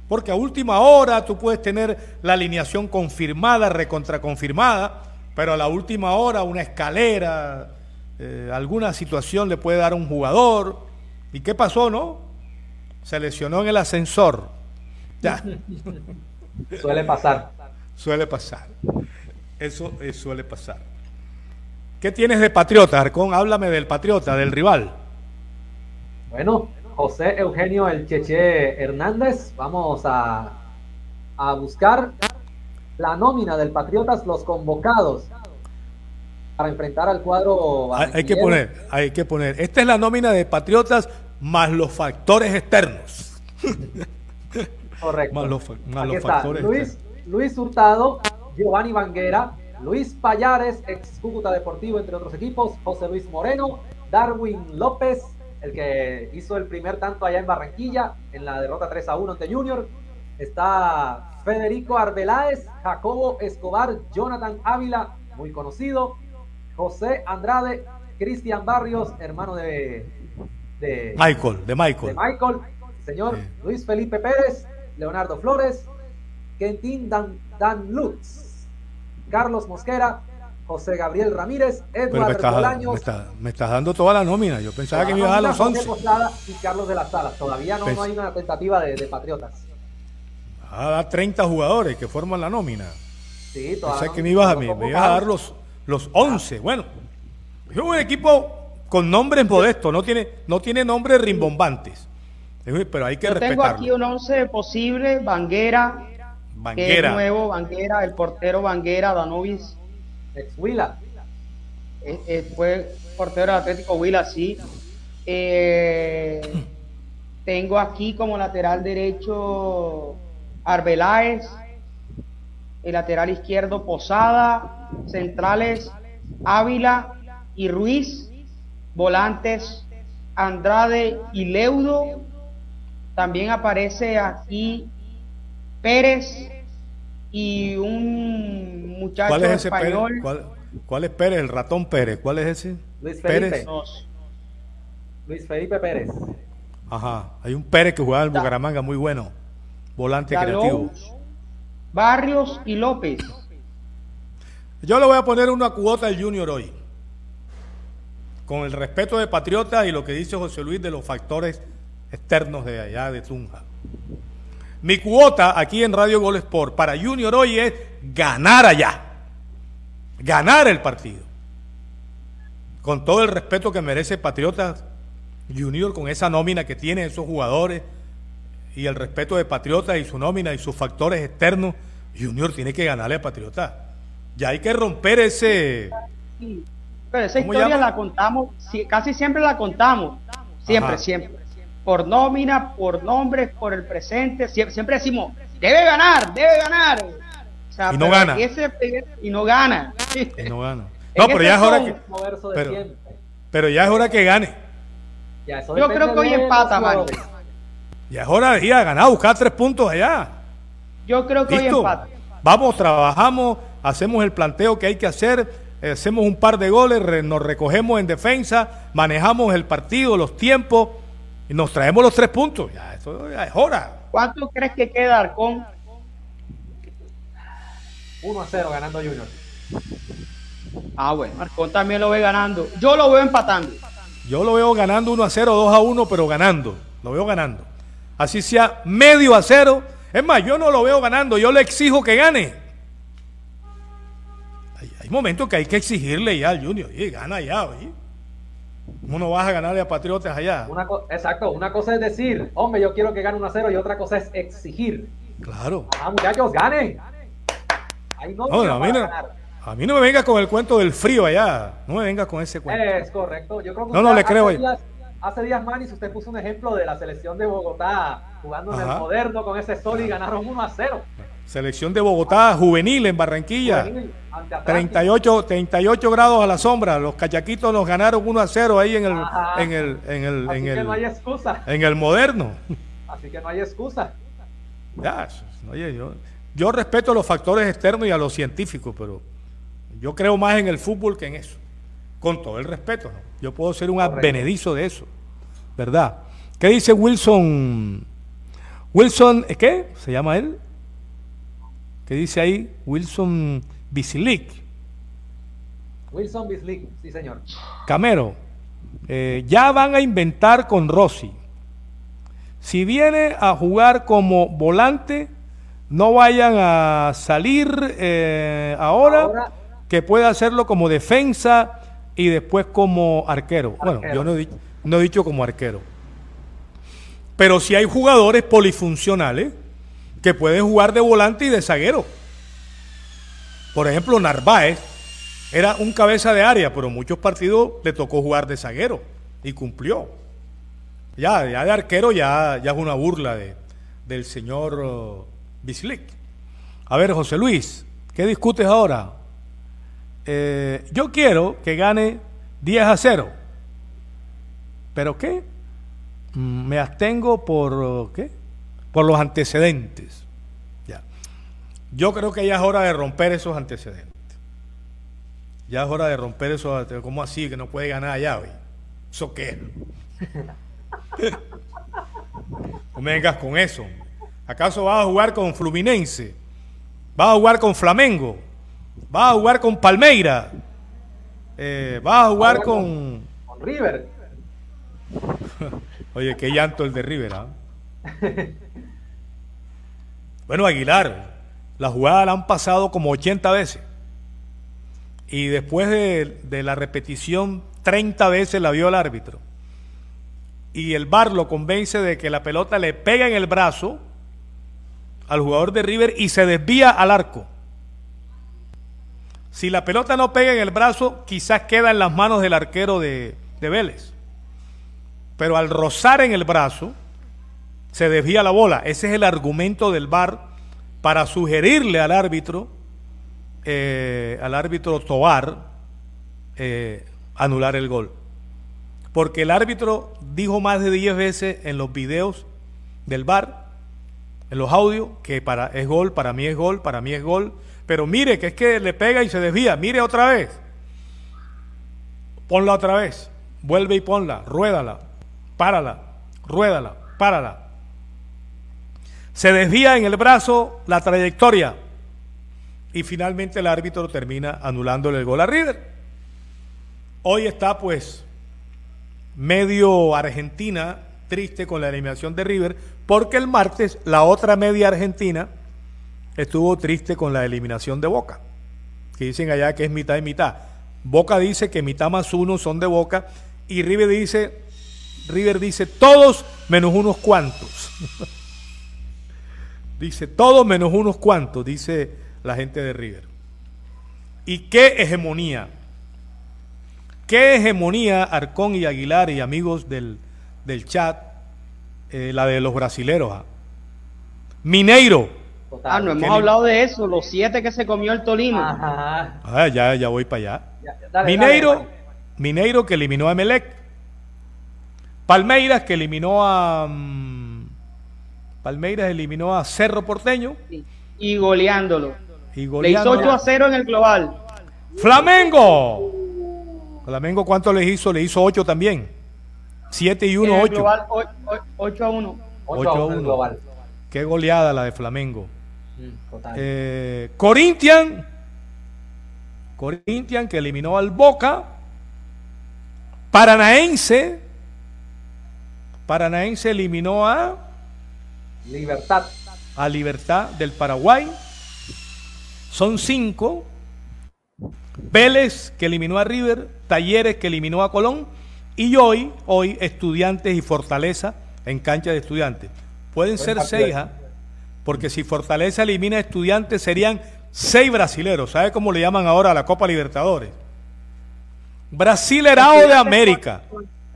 Porque a última hora tú puedes tener la alineación confirmada, recontraconfirmada, pero a la última hora una escalera, eh, alguna situación le puede dar a un jugador. ¿Y qué pasó, no? Se lesionó en el ascensor. Ya. Suele pasar. Suele pasar. Eso, eso suele pasar. ¿Qué tienes de Patriota, Arcón? Háblame del Patriota, del rival. Bueno, José Eugenio El Cheche Hernández. Vamos a, a buscar la nómina del Patriotas, los convocados para enfrentar al cuadro. Hay, que poner, hay que poner. Esta es la nómina de Patriotas más los factores externos. Correcto. (laughs) más los, más los factores Luis, externos. Luis Hurtado, Giovanni Vanguera, Luis Payares, ex Cúcuta Deportivo, entre otros equipos, José Luis Moreno, Darwin López, el que hizo el primer tanto allá en Barranquilla, en la derrota 3 a 1 ante Junior. Está Federico Arbeláez, Jacobo Escobar, Jonathan Ávila, muy conocido, José Andrade, Cristian Barrios, hermano de, de, Michael, de Michael. De Michael, señor sí. Luis Felipe Pérez, Leonardo Flores, Quentin Dan, Dan Lutz, Carlos Mosquera, José Gabriel Ramírez, estás, Bolaños. Me, está, me estás dando toda la nómina. Yo pensaba que me iba a dar los 11. Y Carlos de la Sala. Todavía no, no hay una tentativa de, de, Patriotas. A dar 30 jugadores que forman la nómina. Sí, todavía. Pensé que me ibas a, me, me ibas a dar los, los 11. Ah. Bueno, es un equipo con nombres modestos, no tiene, no tiene nombres rimbombantes. Pero hay que Yo respetarlo. tengo aquí un 11 posible: Banguera, Banguera. Es nuevo, Banguera, el portero Banguera, Danovis. Ex Huila. Eh, eh, fue portero Atlético Huila, sí. Eh, (laughs) tengo aquí como lateral derecho Arbeláez, el lateral izquierdo Posada, centrales Ávila y Ruiz, volantes Andrade y Leudo. También aparece aquí Pérez y un muchacho ¿Cuál es ese español. Pérez? ¿Cuál, ¿Cuál, es Pérez? El ratón Pérez. ¿Cuál es ese? Luis Felipe. Pérez. Luis Felipe Pérez. Ajá. Hay un Pérez que jugaba en Bucaramanga muy bueno. Volante creativo. Barrios y López. Yo le voy a poner una cuota al Junior hoy. Con el respeto de Patriota y lo que dice José Luis de los factores externos de allá de Tunja. Mi cuota aquí en Radio Gol Sport para Junior hoy es ganar allá. Ganar el partido. Con todo el respeto que merece Patriotas Junior, con esa nómina que tiene esos jugadores y el respeto de Patriotas y su nómina y sus factores externos, Junior tiene que ganarle a Patriotas. Ya hay que romper ese. Sí. Pero esa historia la contamos, casi siempre la contamos. Siempre, Ajá. siempre por nómina, por nombres, por el presente, siempre, siempre decimos, debe ganar, debe ganar. O sea, y no gana. Ese, y no gana. Y no gana. No, pero ya es hora que. Pero, pero, ya es hora que gane. Ya, Yo creo que hoy empata, mano. Ya es hora de ir a ganar, buscar tres puntos allá. Yo creo que ¿Listo? hoy empata. Vamos, trabajamos, hacemos el planteo que hay que hacer, hacemos un par de goles, nos recogemos en defensa, manejamos el partido, los tiempos y nos traemos los tres puntos. Ya, esto ya es hora. ¿Cuánto crees que queda Arcón? 1 a 0 ganando Junior. Ah, bueno, Arcón también lo ve ganando. Yo lo veo empatando. Yo lo veo ganando 1 a 0, 2 a 1, pero ganando. Lo veo ganando. Así sea medio a 0. Es más, yo no lo veo ganando, yo le exijo que gane. Hay, hay momentos que hay que exigirle ya al Junior. Oye, gana ya, oye. ¿Cómo no vas a ganarle a Patriotas allá? Una exacto, una cosa es decir, hombre, yo quiero que gane 1 a 0 y otra cosa es exigir. Claro. Ah, muchachos, ganen. Ahí no, No, a, mí no, ganar. a mí no me venga con el cuento del frío allá. No me venga con ese cuento. Es correcto. Yo creo que No, no le creo días, hace días, Manis, usted puso un ejemplo de la selección de Bogotá jugando en el moderno con ese sol y ganaron 1 a 0. Selección de Bogotá, juvenil en Barranquilla. Juvenil, ante Atlántico. 38, 38 grados a la sombra. Los cachaquitos nos ganaron 1 a 0 ahí en el, Ajá. en el, en el, Así en que el, no hay excusa. en el moderno. Así que no hay excusa. Ya, oye, yo, yo respeto los factores externos y a los científicos, pero yo creo más en el fútbol que en eso. Con todo el respeto, ¿no? Yo puedo ser un Correcto. advenedizo de eso, ¿verdad? ¿Qué dice Wilson? Wilson, ¿eh, ¿qué? ¿Se llama él? ¿Qué dice ahí? Wilson Bisilic. Wilson Bislick, sí señor. Camero, eh, ya van a inventar con Rossi. Si viene a jugar como volante, no vayan a salir eh, ahora, Ahora. que pueda hacerlo como defensa y después como arquero. Bueno, yo no he, no he dicho como arquero. Pero si hay jugadores polifuncionales que pueden jugar de volante y de zaguero. Por ejemplo, Narváez era un cabeza de área, pero muchos partidos le tocó jugar de zaguero y cumplió. Ya, ya de arquero ya, ya es una burla de, del señor uh, Bislick. A ver, José Luis, ¿qué discutes ahora? Eh, yo quiero que gane 10 a 0. ¿Pero qué? Mm, Me abstengo por uh, ¿qué? Por los antecedentes. Ya. Yo creo que ya es hora de romper esos antecedentes. Ya es hora de romper esos antecedentes. ¿Cómo así que no puede ganar allá hoy? ¿Eso qué? (laughs) no me vengas con eso. ¿Acaso vas a jugar con Fluminense? ¿Vas a jugar con Flamengo? ¿Vas a jugar con Palmeira? Eh, ¿Vas a jugar con... Con River. (laughs) Oye, qué llanto el de River, ¿ah? (laughs) Bueno, Aguilar, la jugada la han pasado como 80 veces. Y después de, la repetición, 30 veces la vio el árbitro. Y el VAR lo convence de que la pelota le pega en el brazo al jugador de River y se desvía al arco. Si la pelota no pega en el brazo, quizás queda en las manos del arquero de, de Vélez pero al rozar en el brazo se desvía la bola. Ese es el argumento del VAR para sugerirle al árbitro, eh, al árbitro Tobar, eh, anular el gol. Porque el árbitro dijo más de 10 veces en los videos del VAR, en los audios, que para, es gol, para mí es gol, para mí es gol. Pero mire que es que le pega y se desvía. Mire otra vez. Ponla otra vez. Vuelve y ponla. Ruédala. Párala. Ruédala. Párala. Se desvía en el brazo la trayectoria. Y finalmente el árbitro termina anulándole el gol a River. Hoy está pues medio Argentina triste con la eliminación de River, porque el martes la otra media Argentina estuvo triste con la eliminación de Boca, que dicen allá que es mitad y mitad. Boca dice que mitad más uno son de Boca y River dice, River dice todos menos unos cuantos. (laughs) dice todos menos unos cuantos, dice la gente de River. ¿Y qué hegemonía? ¿Qué hegemonía Arcón y Aguilar y amigos del, del chat? eh, la de los brasileros. ah. Mineiro. Total. Ah, no hemos ¿Qué hablado de eso, los siete que se comió el Tolino. Ajá. Ah, ya, ya voy para allá. Ya, ya, dale, Mineiro, dale, dale. Mineiro que eliminó a Emelec. Palmeiras que eliminó a. mm, Palmeiras eliminó a Cerro Porteño Y goleándolo. y Le hizo goleando. 8 a 0 en el global. Flamengo. Flamengo, ¿cuánto le hizo? Le hizo 8 también. 7 y 1, 8. 8 a 1. 8 a 1. Global. Qué goleada la de Flamengo. Mm, eh, Corinthians. Corinthians que eliminó al Boca. Paranaense. Paranaense eliminó a Libertad. A Libertad del Paraguay. Son cinco. Vélez que eliminó a River, Talleres que eliminó a Colón y hoy, hoy Estudiantes y Fortaleza en cancha de Estudiantes. Pueden ser seis, ¿ah? porque si Fortaleza elimina a Estudiantes serían seis brasileros. ¿Sabe cómo le llaman ahora a la Copa Libertadores? Brasilerao de América.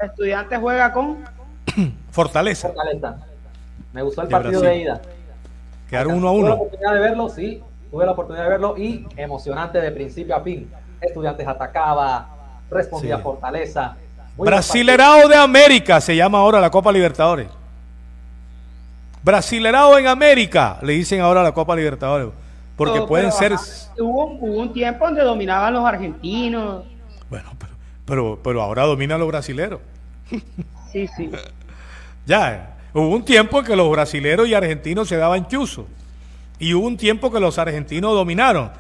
Estudiantes juega con (clears throat) Fortaleza. Me gustó el partido de, ida. Quedaron uno a uno. Tuve la oportunidad de verlo, sí. Tuve la oportunidad de verlo y emocionante de principio a fin. Estudiantes atacaba, respondía Fortaleza. Brasilerao de América se llama ahora la Copa Libertadores. Brasilerao en América, le dicen ahora la Copa Libertadores. Porque pueden ser. hubo, un tiempo donde dominaban los argentinos. Bueno, pero, pero, pero ahora dominan los brasileros. Sí, sí. ya, hubo un tiempo en que los brasileros y argentinos se daban chuzo. Y hubo un tiempo que los argentinos dominaron.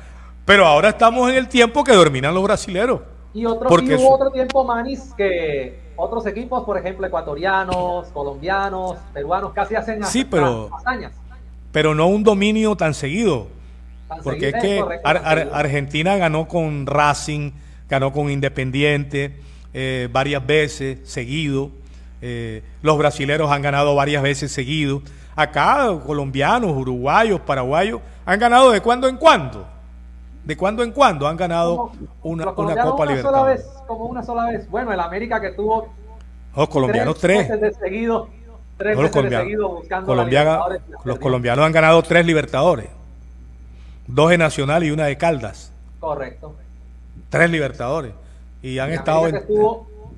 Pero ahora estamos en el tiempo que dominan los brasileros. Y, otro, hubo otro tiempo, Manis, que otros equipos, por ejemplo, ecuatorianos, colombianos, peruanos, casi hacen sí, pero, hazañas. Pero no un dominio tan seguido. porque es que Argentina ganó con Racing, ganó con Independiente eh, varias veces seguido. Eh, los brasileros han ganado varias veces seguido. Acá, colombianos, uruguayos, paraguayos, han ganado de cuando en cuando. De cuando en cuando han ganado una, una Copa una Sola vez, como una sola vez. Bueno, el América que tuvo. Los colombianos tres. tres. de seguido, tres los de seguido buscando Los colombianos han ganado tres Libertadores. Dos de Nacional y una de Caldas. Correcto. Tres Libertadores. Y han estado en.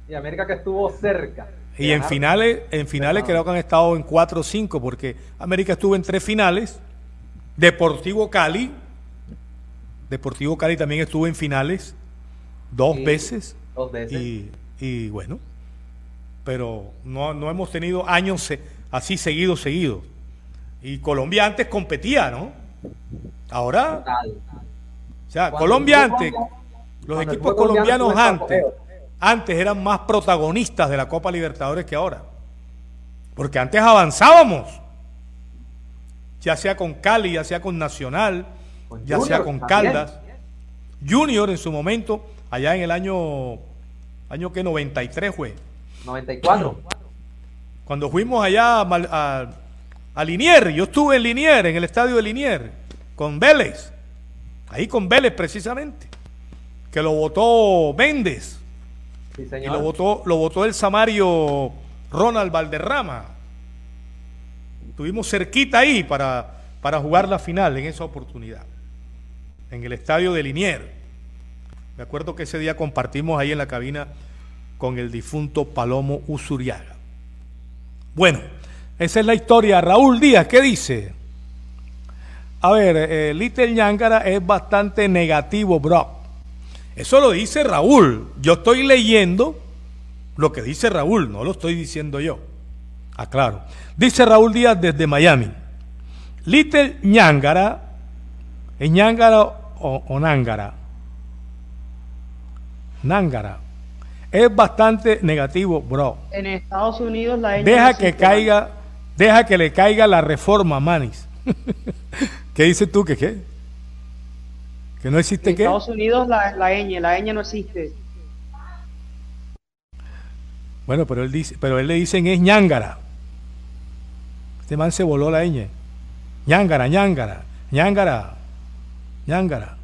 y América que estuvo cerca. Y en finales, en finales creo que han estado en 4 o 5, porque América estuvo en tres finales. Deportivo Cali. Deportivo Cali también estuvo en finales dos veces. Dos veces. Y, bueno, pero no, hemos tenido años así seguidos, seguidos. Y Colombia antes competía, ¿no? Ahora. O sea, Colombia antes, los equipos colombianos antes antes eran más protagonistas de la Copa Libertadores que ahora. Porque antes avanzábamos, ya sea con Cali, ya sea con Nacional, ya sea con Caldas. Junior en su momento, allá en el año, año que 93 fue. 94. Cuando fuimos allá a, a, Linier, yo estuve en Linier, en el estadio de Linier, con Vélez, ahí con Vélez precisamente, que lo votó Méndez y lo votó, lo votó el Samario Ronald Valderrama. Estuvimos cerquita ahí para, para jugar la final en esa oportunidad, en el estadio de Linier. Me acuerdo que ese día compartimos ahí en la cabina con el difunto Palomo Usuriaga. Bueno, esa es la historia. Raúl Díaz, ¿qué dice? A ver, eh, Little Ñangara es bastante negativo, bro. Eso lo dice Raúl. Yo estoy leyendo lo que dice Raúl, no lo estoy diciendo yo. Aclaro. Dice Raúl Díaz desde Miami. Little Ñangara, ¿es Ñangara o, o Nángara? Nángara. Es bastante negativo, bro. En Estados Unidos la Deja que caiga, deja que le caiga la reforma, Manis. (laughs) ¿Qué dices tú que qué? ¿Que no existe en qué? Estados Unidos la, la ñ, la ñ no existe. Bueno, pero él dice, pero él le dicen es ñángara. Este man se voló la ñ. ñángara, ñángara, ñángara, ñángara.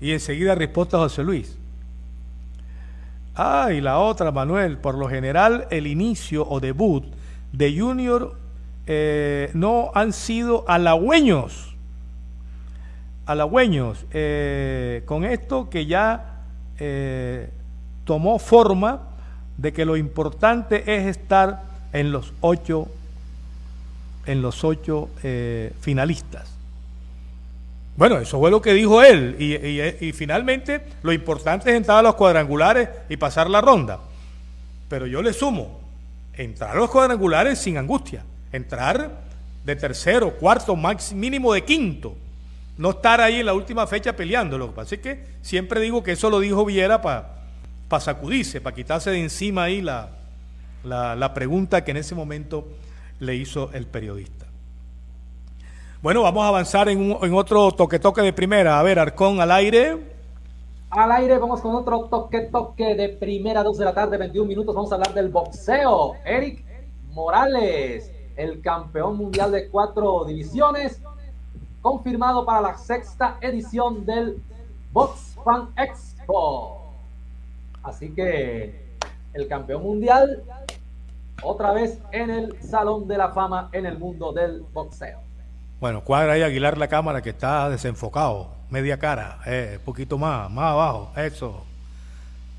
Y enseguida respuesta José Luis. Ah, y la otra, Manuel, por lo general el inicio o debut de Junior eh, no han sido halagüeños halagüeños, eh, con esto que ya eh, tomó forma de que lo importante es estar en los ocho, en los ocho eh, finalistas. Bueno, eso fue lo que dijo él. Y, finalmente lo importante es entrar a los cuadrangulares y pasar la ronda. Pero yo le sumo, entrar a los cuadrangulares sin angustia. Entrar de tercero, cuarto, mínimo de quinto. No estar ahí en la última fecha peleando. Lo que siempre digo que eso lo dijo Viera para sacudirse, para quitarse de encima ahí la, la pregunta que en ese momento le hizo el periodista. Bueno, vamos a avanzar en, en otro toque-toque de primera. A ver, Arcón al aire. Al aire, vamos con otro toque-toque de primera, 2 de la tarde, 21 minutos. Vamos a hablar del boxeo. Eric Morales, el campeón mundial de cuatro divisiones, confirmado para la sexta edición del Box Fan Expo. Así que el campeón mundial, otra vez en el Salón de la Fama en el mundo del boxeo. Bueno, cuadra ahí Aguilar la cámara que está desenfocado, media cara, eh, un poquito más, más abajo, eso.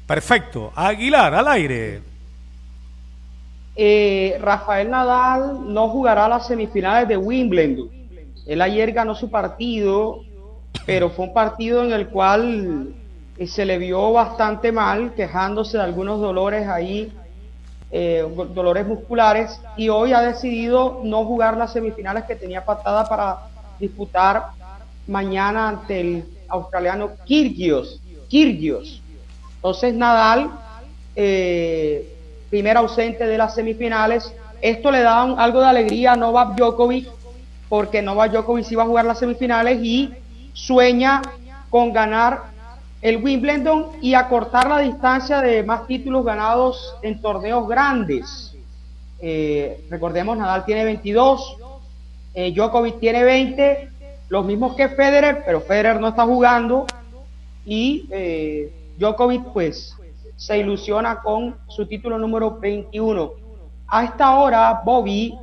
Perfecto. Aguilar, al aire. Eh, Rafael Nadal no jugará las semifinales de Wimbledon. Él ayer ganó su partido, pero fue un partido en el cual eh, se le vio bastante mal, quejándose de algunos dolores ahí eh, dolores musculares y hoy ha decidido no jugar las semifinales que tenía patada para disputar mañana ante el australiano Kirgios. Kirgios. Entonces Nadal, eh, primer ausente de las semifinales. Esto le da algo de alegría a Novak Djokovic porque Novak Djokovic iba a jugar las semifinales y sueña con ganar el Wimbledon y acortar la distancia de más títulos ganados en torneos grandes. Eh, recordemos, Nadal tiene 22, eh, Djokovic tiene 20, los mismos que Federer, pero Federer no está jugando y eh, Djokovic pues se ilusiona con su título número 21. A esta hora, Bobby,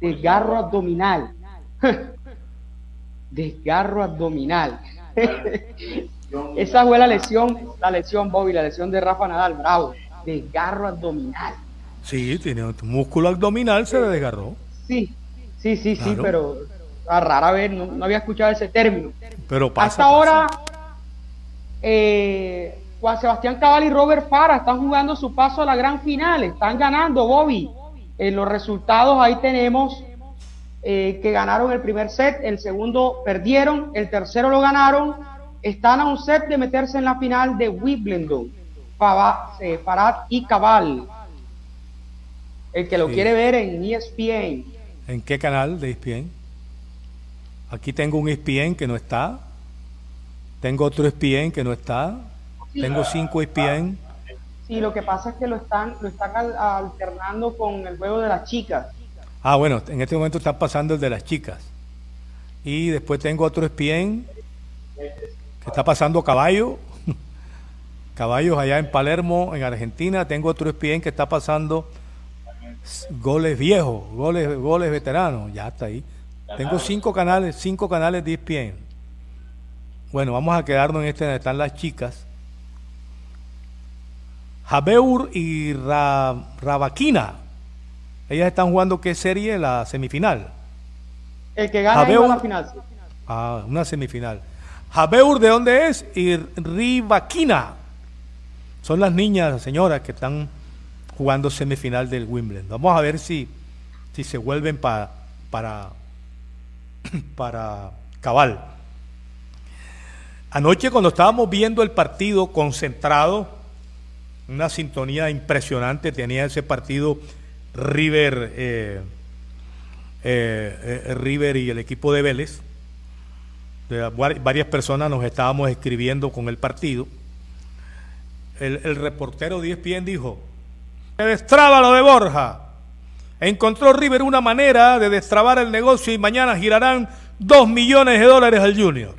desgarro abdominal. (laughs) desgarro abdominal. (laughs) Esa fue la lesión, la lesión Bobby, la lesión de Rafa Nadal, bravo, desgarro abdominal. Sí, tiene un músculo abdominal, se le desgarró. Sí, sí, sí, sí, pero a rara vez no, había escuchado ese término. Pero pasa, Hasta ahora, eh, Juan Sebastián Cabal y Robert Fara están jugando su paso a la gran final, están ganando, Bobby. En los resultados ahí tenemos eh, que ganaron el primer set, el segundo perdieron, el tercero lo ganaron, están a un set de meterse en la final de Wimbledon, eh, Farad y Cabal. El que lo quiere ver en ESPN. ¿En qué canal de ESPN? Aquí tengo un ESPN que no está. Tengo otro ESPN que no está. Tengo cinco ESPN. Sí, lo que pasa es que lo están, lo están alternando con el juego de las chicas. Ah, bueno, en este momento está pasando el de las chicas. Y después tengo otro espien que está pasando caballo. (laughs) Caballos allá en Palermo, en Argentina. Tengo otro espien que está pasando goles viejos, goles, goles veteranos. Ya está ahí. Tengo cinco canales, cinco canales de ESPN. Bueno, vamos a quedarnos en este donde están las chicas. Jabeur y Rabaquina ellas están jugando qué serie? La semifinal. El que gana es la final. Ah, una semifinal. Jabeur, ¿de dónde es? Y Rivaquina. Son las niñas, señoras, que están jugando semifinal del Wimbledon. Vamos a ver si, si se vuelven para, (clears throat) para cabal. Anoche cuando estábamos viendo el partido concentrado, una sintonía impresionante tenía ese partido River, eh, eh, eh, River y el equipo de Vélez. varias personas nos estábamos escribiendo con el partido. El, reportero de ESPN dijo, se destraba lo de Borja. Encontró River una manera de destrabar el negocio y mañana girarán dos millones de dólares al Junior.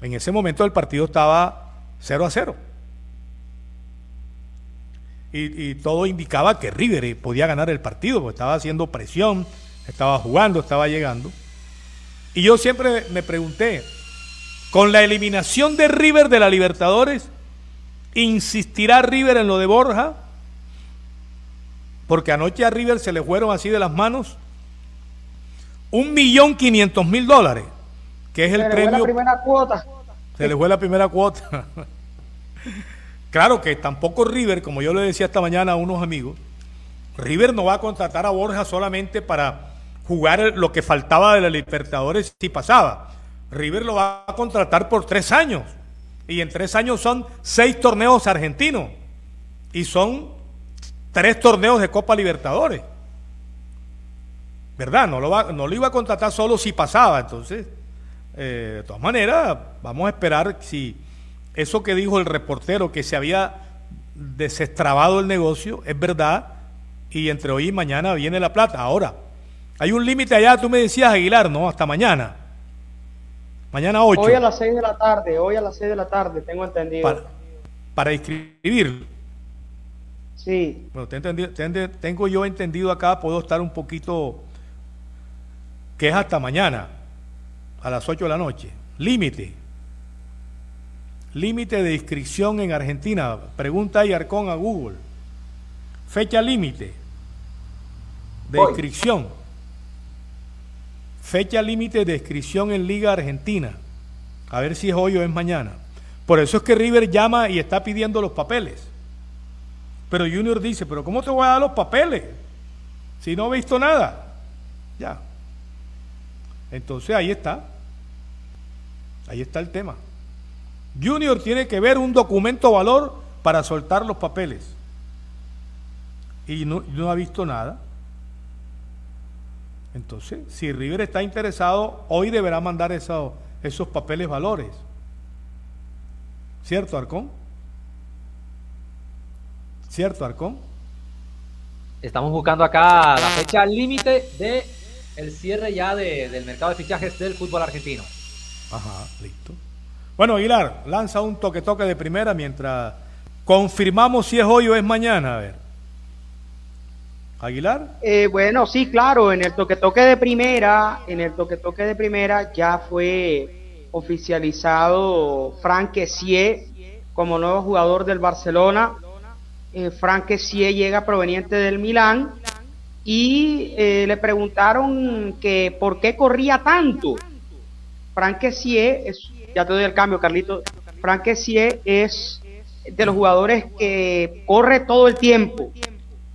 En ese momento el partido estaba 0 a 0 y, todo indicaba que River podía ganar el partido, porque estaba haciendo presión, estaba jugando, estaba llegando. Y yo siempre me pregunté, con la eliminación de River de la Libertadores, ¿insistirá River en lo de Borja? Porque anoche a River se le fueron así de las manos. un millón quinientos mil dólares, que es el Se le fue premio. la primera cuota. Se le fue la primera cuota. (laughs) claro que tampoco River, como yo le decía esta mañana a unos amigos, River no va a contratar a Borja solamente para jugar lo que faltaba de la Libertadores si pasaba. River lo va a contratar por tres años. Y en tres años son seis torneos argentinos. Y son tres torneos de Copa Libertadores. ¿Verdad? No lo, va, no lo iba a contratar solo si pasaba. Entonces, eh, de todas maneras, vamos a esperar si eso que dijo el reportero, que se había desestrabado el negocio, es verdad. Y entre hoy y mañana viene la plata. Ahora, hay un límite allá, tú me decías, Aguilar, ¿no? Hasta mañana. Mañana 8. Hoy a las 6 de la tarde, hoy a las 6 de la tarde, tengo entendido. Para, para inscribir. Sí. Bueno, te entendi- te ente- tengo yo entendido acá, puedo estar un poquito, que es hasta mañana, a las 8 de la noche. Límite. Límite de inscripción en Argentina. Pregunta ahí Arcón a Google. Fecha límite de inscripción. Fecha límite de inscripción en Liga Argentina. A ver si es hoy o es mañana. Por eso es que River llama y está pidiendo los papeles. Pero Junior dice, pero ¿cómo te voy a dar los papeles? Si no he visto nada. Ya. Entonces ahí está. Ahí está el tema. Junior tiene que ver un documento valor para soltar los papeles. Y no, no ha visto nada. Entonces, si River está interesado, hoy deberá mandar eso- esos papeles valores. ¿Cierto, Arcón? ¿Cierto, Arcón? Estamos buscando acá la fecha límite de el cierre ya de- del mercado de fichajes del fútbol argentino. Ajá, listo. Bueno, Aguilar, lanza un toque-toque de primera mientras confirmamos si es hoy o es mañana. A ver. Aguilar. Eh, bueno, sí, claro, en el toque-toque de primera, en el toque-toque de primera ya fue oficializado Frank Kessie como nuevo jugador del Barcelona. Eh, Frank Kessie llega proveniente del Milán y eh, le preguntaron que por qué corría tanto. Frank Kessie es, ya te doy el cambio, Carlito. Frank es de los jugadores que corre todo el tiempo.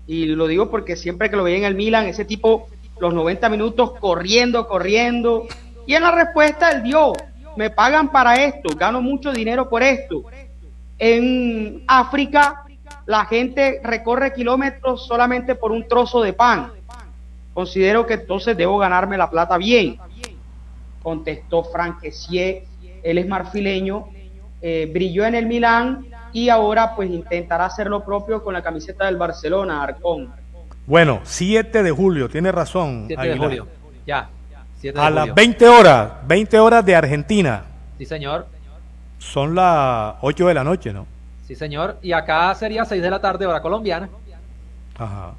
Y lo digo porque siempre que lo veía en el Milan, ese tipo, los 90 minutos corriendo, corriendo. Y en la respuesta él dio, me pagan para esto, gano mucho dinero por esto. En África, la gente recorre kilómetros solamente por un trozo de pan. Considero que entonces debo ganarme la plata bien. Contestó Frank Kessie, él es marfileño, eh, brilló en el Milán y ahora pues intentará hacer lo propio con la camiseta del Barcelona, Arcón. Bueno, 7 de julio, tiene razón. 7 de Aguilar. julio. Ya. 7 de A julio. las 20 horas, 20 horas de Argentina. Sí, señor. Son las 8 de la noche, ¿no? Sí, señor. Y acá sería 6 de la tarde, hora colombiana. Ajá.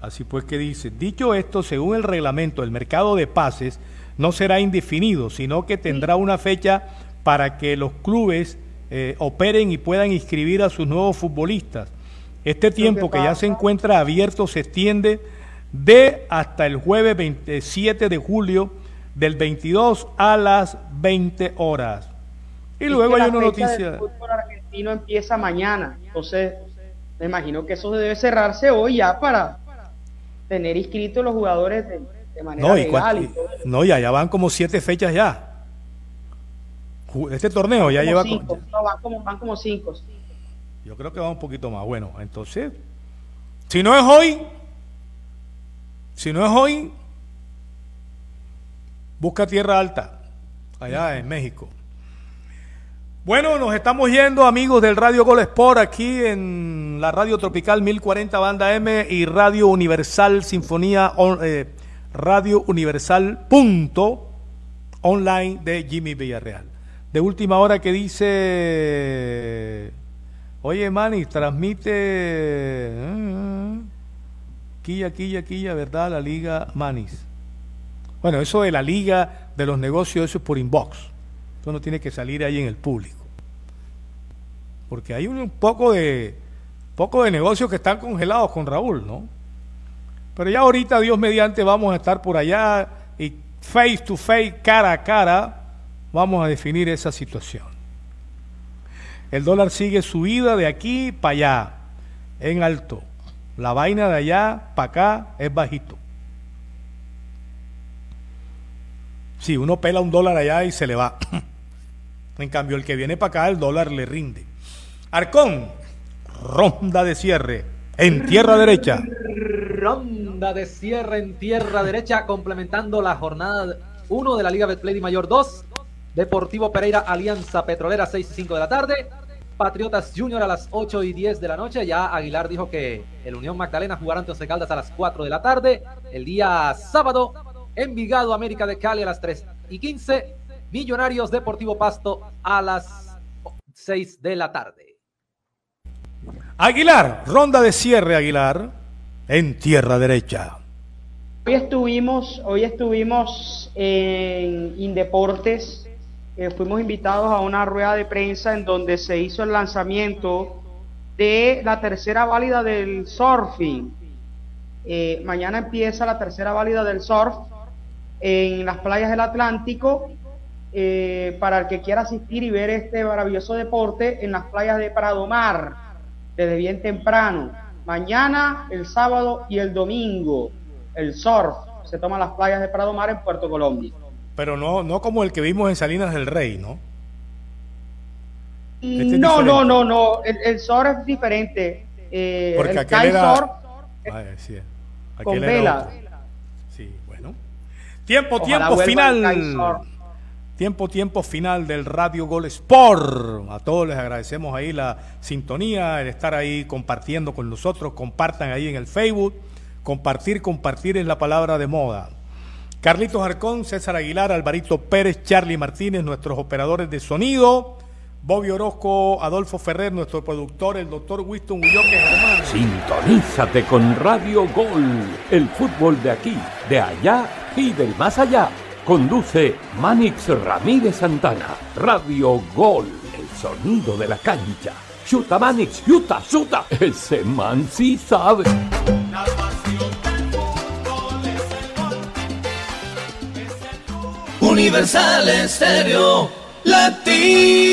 Así pues que dice, dicho esto, según el reglamento, el mercado de pases no será indefinido, sino que tendrá una fecha para que los clubes eh, operen y puedan inscribir a sus nuevos futbolistas. Este tiempo que ya se encuentra abierto se extiende de hasta el jueves 27 de julio del 22 a las 20 horas. Y Es luego hay una noticia. del fútbol argentino empieza mañana, entonces me imagino que eso debe cerrarse hoy ya para tener inscritos los jugadores de, de manera No, y, legal. y todo. no, ya, ya van como siete fechas ya. Este torneo ya Como lleva. cinco, no, van como, van como cinco. Yo creo que va un poquito más. Bueno, entonces, si no es hoy, si no es hoy, busca tierra alta, allá en México. Bueno, nos estamos yendo, amigos del Radio Gol Sport, aquí en la Radio Tropical 1040 Banda M y Radio Universal Sinfonía, on- eh, Radio Universal punto online de Jimmy Villarreal. De última hora que dice, oye Manny, transmite eh, quilla, quilla, quilla, ¿verdad? La Liga Manis. Bueno, eso de la Liga de los Negocios, eso es por inbox. Eso no tiene que salir ahí en el público. Porque hay un poco de poco de negocios que están congelados con Raúl, ¿no? Pero ya ahorita, Dios mediante, vamos a estar por allá y face to face, cara a cara, vamos a definir esa situación. El dólar sigue su ida de aquí para allá, en alto. La vaina de allá para acá es bajito. Si uno pela un dólar allá y se le va. (clears throat) En cambio, el que viene para acá, el dólar le rinde. Arcón, ronda de cierre en tierra derecha. Ronda de cierre en tierra derecha, complementando la jornada 1 de la Liga Betplay Mayor 2. Deportivo Pereira, Alianza Petrolera, 6 y 5 de la tarde. Patriotas Junior a las 8 y 10 de la noche. Ya Aguilar dijo que el Unión Magdalena jugará ante Once Caldas a las 4 de la tarde. El día sábado, Envigado América de Cali a las 3 y 15. Millonarios Deportivo Pasto a las 6 de la tarde. Aguilar, ronda de cierre Aguilar en tierra derecha. Hoy estuvimos, hoy estuvimos en Indeportes, eh, fuimos invitados a una rueda de prensa en donde se hizo el lanzamiento de la tercera válida del surfing. Eh, mañana empieza la tercera válida del surf en las playas del Atlántico eh, para el que quiera asistir y ver este maravilloso deporte en las playas de Pradomar desde bien temprano. Mañana, el sábado y el domingo, el surf se toma las playas de Pradomar en Puerto Colombia. Pero no, no como el que vimos en Salinas del Rey, ¿no? Este no, no, no, no, el, el surf es diferente. Eh, Porque el aquel era... surf Ay, sí, aquel con era vela. otro. Sí, bueno. Tiempo, Ojalá tiempo final. Tiempo, tiempo final del Radio Gol Sport. A todos les agradecemos ahí la sintonía, el estar ahí compartiendo con nosotros. Compartan ahí en el Facebook. Compartir, compartir es la palabra de moda. Carlitos Arcón, César Aguilar, Alvarito Pérez, Charlie Martínez, nuestros operadores de sonido. Bobby Orozco, Adolfo Ferrer, nuestro productor, el doctor Winston Ulloque Germán. Sintonízate con Radio Gol, el fútbol de aquí, de allá y del más allá. Conduce Manix Ramírez Santana. Radio Gol, el sonido de la cancha. Chuta Manix, chuta, chuta. Ese man sí sabe. Universal Estéreo Latina.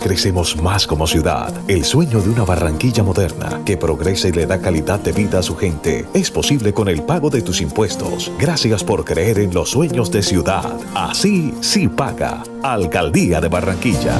Crecemos más como ciudad. El sueño de una Barranquilla moderna que progresa y le da calidad de vida a su gente es posible con el pago de tus impuestos. Gracias por creer en los sueños de ciudad. Así sí paga. Alcaldía de Barranquilla.